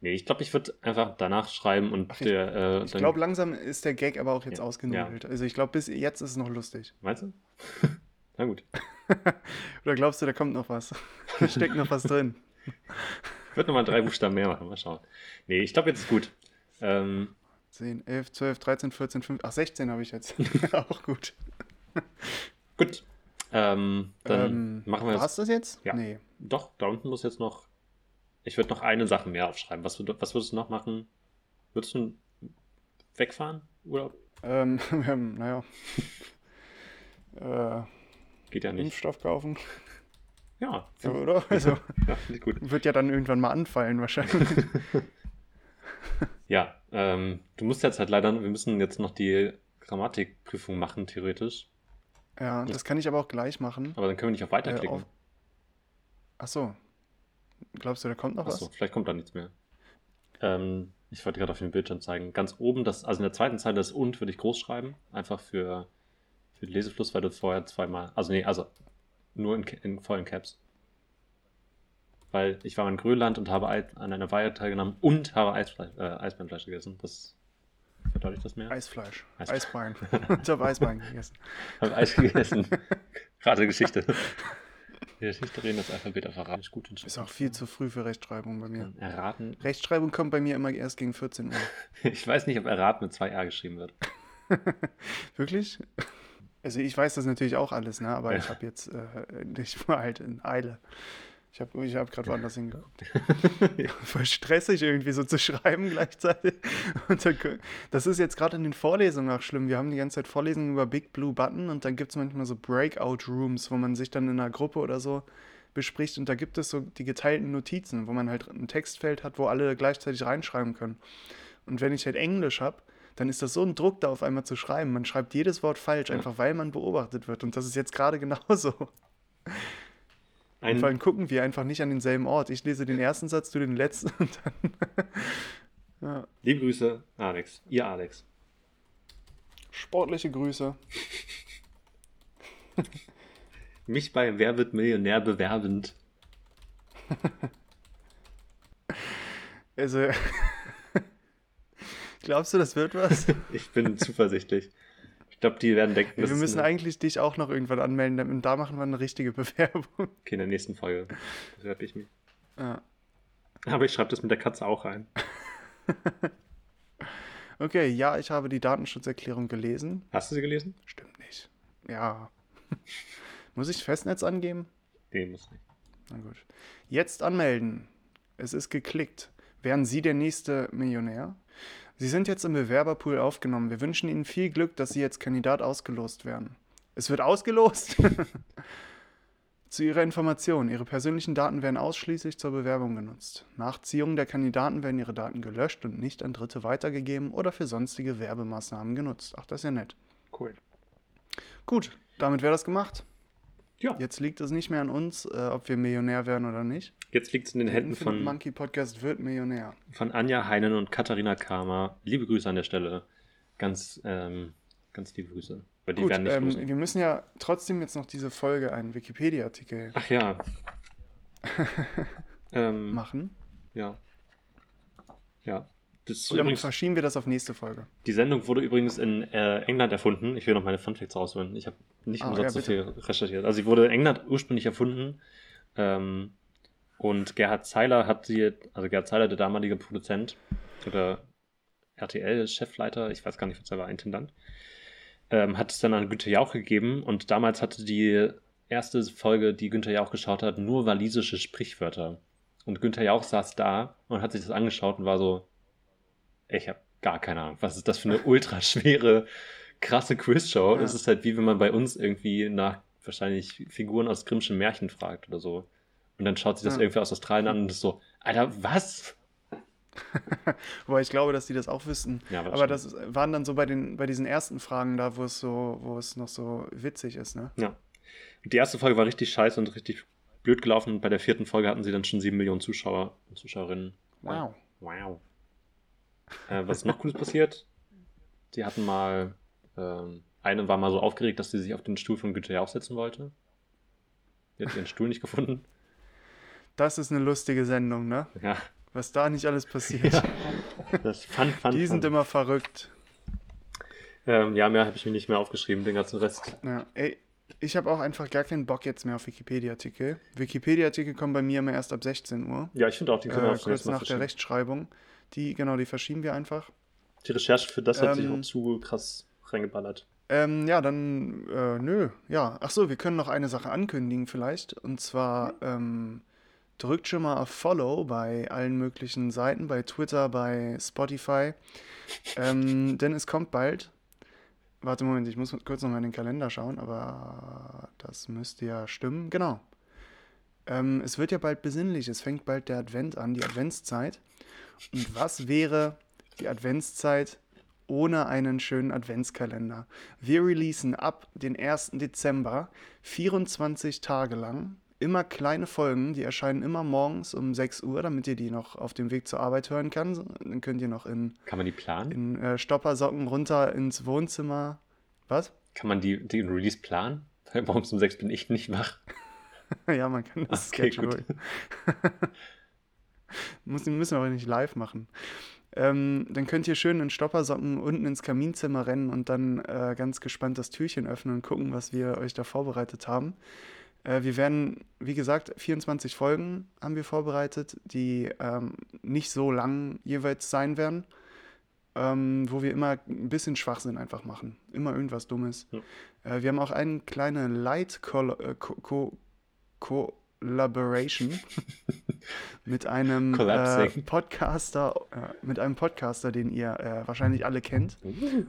nee, ich glaube, ich würde einfach danach schreiben und Ach, ich- der. Äh, Ich glaube, langsam ist der Gag aber auch jetzt Ja, ausgenudelt. Also ich glaube, bis jetzt ist es noch lustig. Meinst du? Na gut. Oder glaubst du, da kommt noch was? Da steckt noch was drin. Ich würde nochmal drei Buchstaben mehr machen. Mal schauen. Nee, ich glaube, jetzt ist gut. Ähm, 10, 11, 12, 13, 14, 15, ach 16 habe ich jetzt. auch gut. gut. Ähm, dann Ähm, machen wir jetzt. das jetzt? Ja. Nee. Doch, da unten muss jetzt noch. Ich würde noch eine Sache mehr aufschreiben. Was, was würdest du noch machen? Würdest du wegfahren? Urlaub? Ähm, haben, naja. äh, Geht ja nicht. Impfstoff kaufen, Ja, ja, oder? Also, ja finde ich gut. wird ja dann irgendwann mal anfallen, wahrscheinlich. Ja, ähm, du musst jetzt halt leider, wir müssen jetzt noch die Grammatikprüfung machen, theoretisch. Ja, das kann ich aber auch gleich machen. Aber dann können wir nicht auf Weiterklicken. auf- Ach so. Glaubst du, da kommt noch Achso, was? vielleicht kommt da nichts mehr. Ähm, ich wollte gerade auf dem Bildschirm zeigen. Ganz oben, das, also in der zweiten Zeile das und würde ich groß schreiben. Einfach für, für den Lesefluss, weil du vorher zweimal. Also nee, also nur in, in vollen Caps. Weil ich war in Grönland und habe Ei- an einer Weihe teilgenommen und habe Eisfleisch, äh, Eisbärenfleisch gegessen. Das verdeutlicht das mehr? Eisfleisch. Eis- Eisbein. ich habe Eisbein gegessen. Habe Eis gegessen. Gerade Geschichte. Die Geschichte reden das Alphabet auf Arabisch gut und Ist auch viel zu früh für Rechtschreibung bei mir. Erraten. Rechtschreibung kommt bei mir immer erst gegen 14 Uhr. Ich weiß nicht, ob erraten mit zwei R geschrieben wird. Wirklich? Also ich weiß das natürlich auch alles, ne? aber Ja. ich habe jetzt, äh, ich war halt in Eile. Ich habe ich hab gerade woanders hingeguckt. Voll stressig irgendwie so zu schreiben gleichzeitig. Dann, das ist jetzt gerade in den Vorlesungen auch schlimm. Wir haben die ganze Zeit Vorlesungen über Big Blue Button und dann gibt es manchmal so Breakout Rooms, wo man sich dann in einer Gruppe oder so bespricht und da gibt es so die geteilten Notizen, wo man halt ein Textfeld hat, wo alle gleichzeitig reinschreiben können. Und wenn ich halt Englisch habe, dann ist das so ein Druck, da auf einmal zu schreiben. Man schreibt jedes Wort falsch, einfach weil man beobachtet wird. Und das ist jetzt gerade genauso. Ein, Vor allem gucken wir einfach nicht an denselben Ort. Ich lese den ersten Satz, du den letzten und dann. ja. liebe Grüße, Alex. Ihr Alex. Sportliche Grüße. Mich bei Wer wird Millionär bewerbend. Also. Glaubst du, das wird was? Ich bin zuversichtlich. Ich glaube, die werden denken, wir müssen eine- eigentlich dich auch noch irgendwann anmelden, und da machen wir eine richtige Bewerbung. Okay, in der nächsten Folge bewerbe ich mich. Ja. Aber ich schreibe das mit der Katze auch rein. Okay, ja, ich habe die Datenschutzerklärung gelesen. Hast du sie gelesen? Stimmt nicht. Ja. Muss ich Festnetz angeben? Nee, muss nicht. Na gut. Jetzt anmelden. Es ist geklickt. Wären Sie der nächste Millionär? Sie sind jetzt im Bewerberpool aufgenommen. Wir wünschen Ihnen viel Glück, dass Sie jetzt Kandidat ausgelost werden. Es wird ausgelost? Zu Ihrer Information, Ihre persönlichen Daten werden ausschließlich zur Bewerbung genutzt. Nach Ziehung der Kandidaten werden Ihre Daten gelöscht und nicht an Dritte weitergegeben oder für sonstige Werbemaßnahmen genutzt. Ach, das ist ja nett. Cool. Gut, damit wäre das gemacht. Ja, Jetzt liegt es nicht mehr an uns, äh, ob wir Millionär werden oder nicht. jetzt liegt es in den Händen Infinite von, Monkey Podcast wird Millionär. von Anja Heinen und Katharina Kramer. Liebe Grüße an der Stelle. Ganz, ähm, ganz liebe Grüße. Weil die Gut, werden nicht ähm, losen. wir müssen ja trotzdem jetzt noch diese Folge einen Wikipedia-Artikel Ach ja. ähm, machen. ja. Ja. Das übrigens, verschieben wir das auf nächste Folge? die Sendung wurde übrigens in äh, England erfunden. Ich will noch meine Funfacts rausholen. Ich habe nicht Ah, umsonst ja, so viel recherchiert. Also sie wurde in England ursprünglich erfunden. Ähm, und Gerhard Zeiler hat sie, also Gerhard Zeiler, der damalige Produzent oder RTL-Chefleiter, ich weiß gar nicht, was er war, Intendant, ähm, hat es dann an Günther Jauch gegeben und damals hatte die erste Folge, die Günther Jauch geschaut hat, nur walisische Sprichwörter. Und Günther Jauch saß da und hat sich das angeschaut und war so, ich habe gar keine Ahnung, was ist das für eine ultraschwere, krasse Quizshow? Ja. Das ist halt wie wenn man bei uns irgendwie nach wahrscheinlich Figuren aus Grimmschen Märchen fragt oder so. Und dann schaut sich das Ja. irgendwie aus Australien an und ist so, Alter, was? Wobei ich glaube, dass die das auch wüssten. Ja, Aber das waren dann so bei, den, bei diesen ersten Fragen da, wo es so, wo es noch so witzig ist, ne? Ja. Die erste Folge war richtig scheiße und richtig blöd gelaufen. Und bei der vierten Folge hatten sie dann schon sieben Millionen Zuschauer und Zuschauerinnen. Wow. Wow. Äh, was noch Cooles passiert? Die hatten mal, ähm, eine war mal so aufgeregt, dass sie sich auf den Stuhl von Günther Jauch setzen wollte. Die hat ihren Stuhl nicht gefunden. Das ist eine lustige Sendung, ne? Ja, Was da nicht alles passiert. Ja. das fand, fand, Die sind fand. immer verrückt. Ähm, ja, mehr habe ich mir nicht mehr aufgeschrieben, den ganzen Rest. Ja, ey, ich habe auch einfach gar keinen Bock jetzt mehr auf Wikipedia-Artikel. Wikipedia-Artikel kommen bei mir immer erst ab 16 Uhr. Ja, ich finde auch, die können wir Äh, auch schon kurz nach der. Rechtschreibung. Die, genau, die verschieben wir einfach. Die Recherche für das hat sich Ähm, auch zu krass reingeballert. Ähm, ja, dann, äh, nö, ja. Ach so, wir können noch eine Sache ankündigen vielleicht. Und zwar, ähm, drückt schon mal auf Follow bei allen möglichen Seiten, bei Twitter, bei Spotify. Ähm, denn es kommt bald. Warte, Moment, ich muss kurz noch mal in den Kalender schauen, aber das müsste ja stimmen. Genau. Ähm, es wird ja bald besinnlich, es fängt bald der Advent an, die Adventszeit. Und was wäre die Adventszeit ohne einen schönen Adventskalender? Wir releasen ab den 1. Dezember 24 Tage lang immer kleine Folgen, die erscheinen immer morgens um 6 Uhr, damit ihr die noch auf dem Weg zur Arbeit hören kann. Dann könnt ihr noch in, Kann man die planen? in äh, Stoppersocken runter ins Wohnzimmer. Was? Kann man die, den Release planen? Weil morgens um sechs bin ich nicht wach. ja, man kann das Okay, Müssen wir aber nicht live machen. Ähm, dann könnt ihr schön in Stoppersocken unten ins Kaminzimmer rennen und dann äh, ganz gespannt das Türchen öffnen und gucken, was wir euch da vorbereitet haben. Äh, wir werden, wie gesagt, 24 Folgen haben wir vorbereitet, die ähm, nicht so lang jeweils sein werden, ähm, wo wir immer ein bisschen Schwachsinn einfach machen. Immer irgendwas Dummes. Ja. Äh, wir haben auch eine kleine Light Col äh, Co Co Collaboration mit einem äh. Podcaster, äh, mit einem Podcaster, den ihr äh, wahrscheinlich alle kennt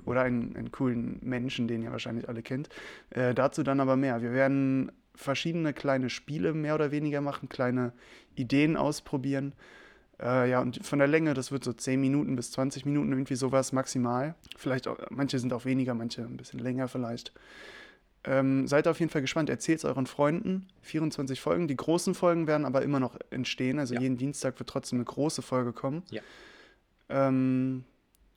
oder einen, einen coolen Menschen, den ihr wahrscheinlich alle kennt. Äh, dazu dann aber mehr. Wir werden verschiedene kleine Spiele mehr oder weniger machen, kleine Ideen ausprobieren. Äh, ja, und von der Länge, das wird so 10 Minuten bis 20 Minuten, irgendwie sowas maximal. Vielleicht auch, manche sind auch weniger, manche ein bisschen länger vielleicht. Ähm, seid auf jeden Fall gespannt. Erzählt es euren Freunden. 24 Folgen. Die großen Folgen werden aber immer noch entstehen. Also Ja. jeden Dienstag wird trotzdem eine große Folge kommen. Ja. Ähm,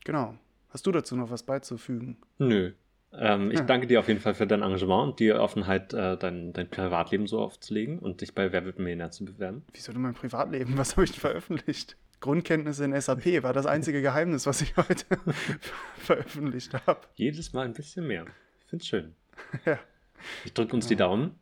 genau. Hast du dazu noch was beizufügen? Nö. Ähm, ich Ja. danke dir auf jeden Fall für dein Engagement und die Offenheit, äh, dein, dein Privatleben so aufzulegen und dich bei Wer wird Millionär zu bewerben. Wieso denn mein Privatleben? Was habe ich denn veröffentlicht? Grundkenntnisse in SAP war das einzige Geheimnis, was ich heute veröffentlicht habe. Jedes Mal ein bisschen mehr. Ich find's schön. Ja. Ich drücke uns die Daumen,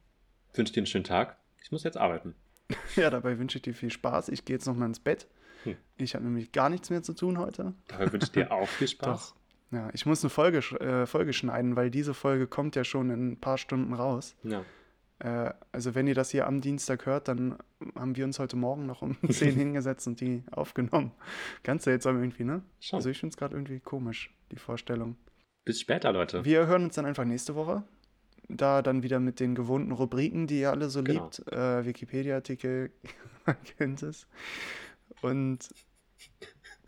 wünsche dir einen schönen Tag. Ich muss jetzt arbeiten. ja, dabei wünsche ich dir viel Spaß. Ich gehe jetzt noch mal ins Bett. Hm. Ich habe nämlich gar nichts mehr zu tun heute. Dabei wünsche ich dir auch viel Spaß. Doch. Ja, ich muss eine Folge, äh, Folge schneiden, weil diese Folge kommt ja schon in ein paar Stunden raus. Ja. Äh, also wenn ihr das hier am Dienstag hört, dann haben wir uns heute Morgen noch um 10 hingesetzt und die aufgenommen. Ganz seltsam irgendwie, ne? Schon. Also ich finde es gerade irgendwie komisch, die Vorstellung. Bis später, Leute. Wir hören uns dann einfach nächste Woche. Da dann wieder mit den gewohnten Rubriken, die ihr alle so Genau. liebt. Äh, Wikipedia-Artikel, man kennt es. Und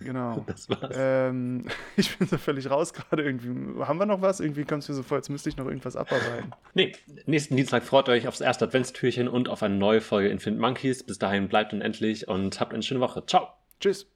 genau. Das war's. Ähm, ich bin so völlig raus gerade irgendwie. Haben wir noch was? Irgendwie kommt es mir so vor, als müsste ich noch irgendwas abarbeiten. Nee, nächsten Dienstag freut euch aufs erste Adventstürchen und auf eine neue Folge Infinite Monkeys. Bis dahin bleibt unendlich und habt eine schöne Woche. Ciao. Tschüss.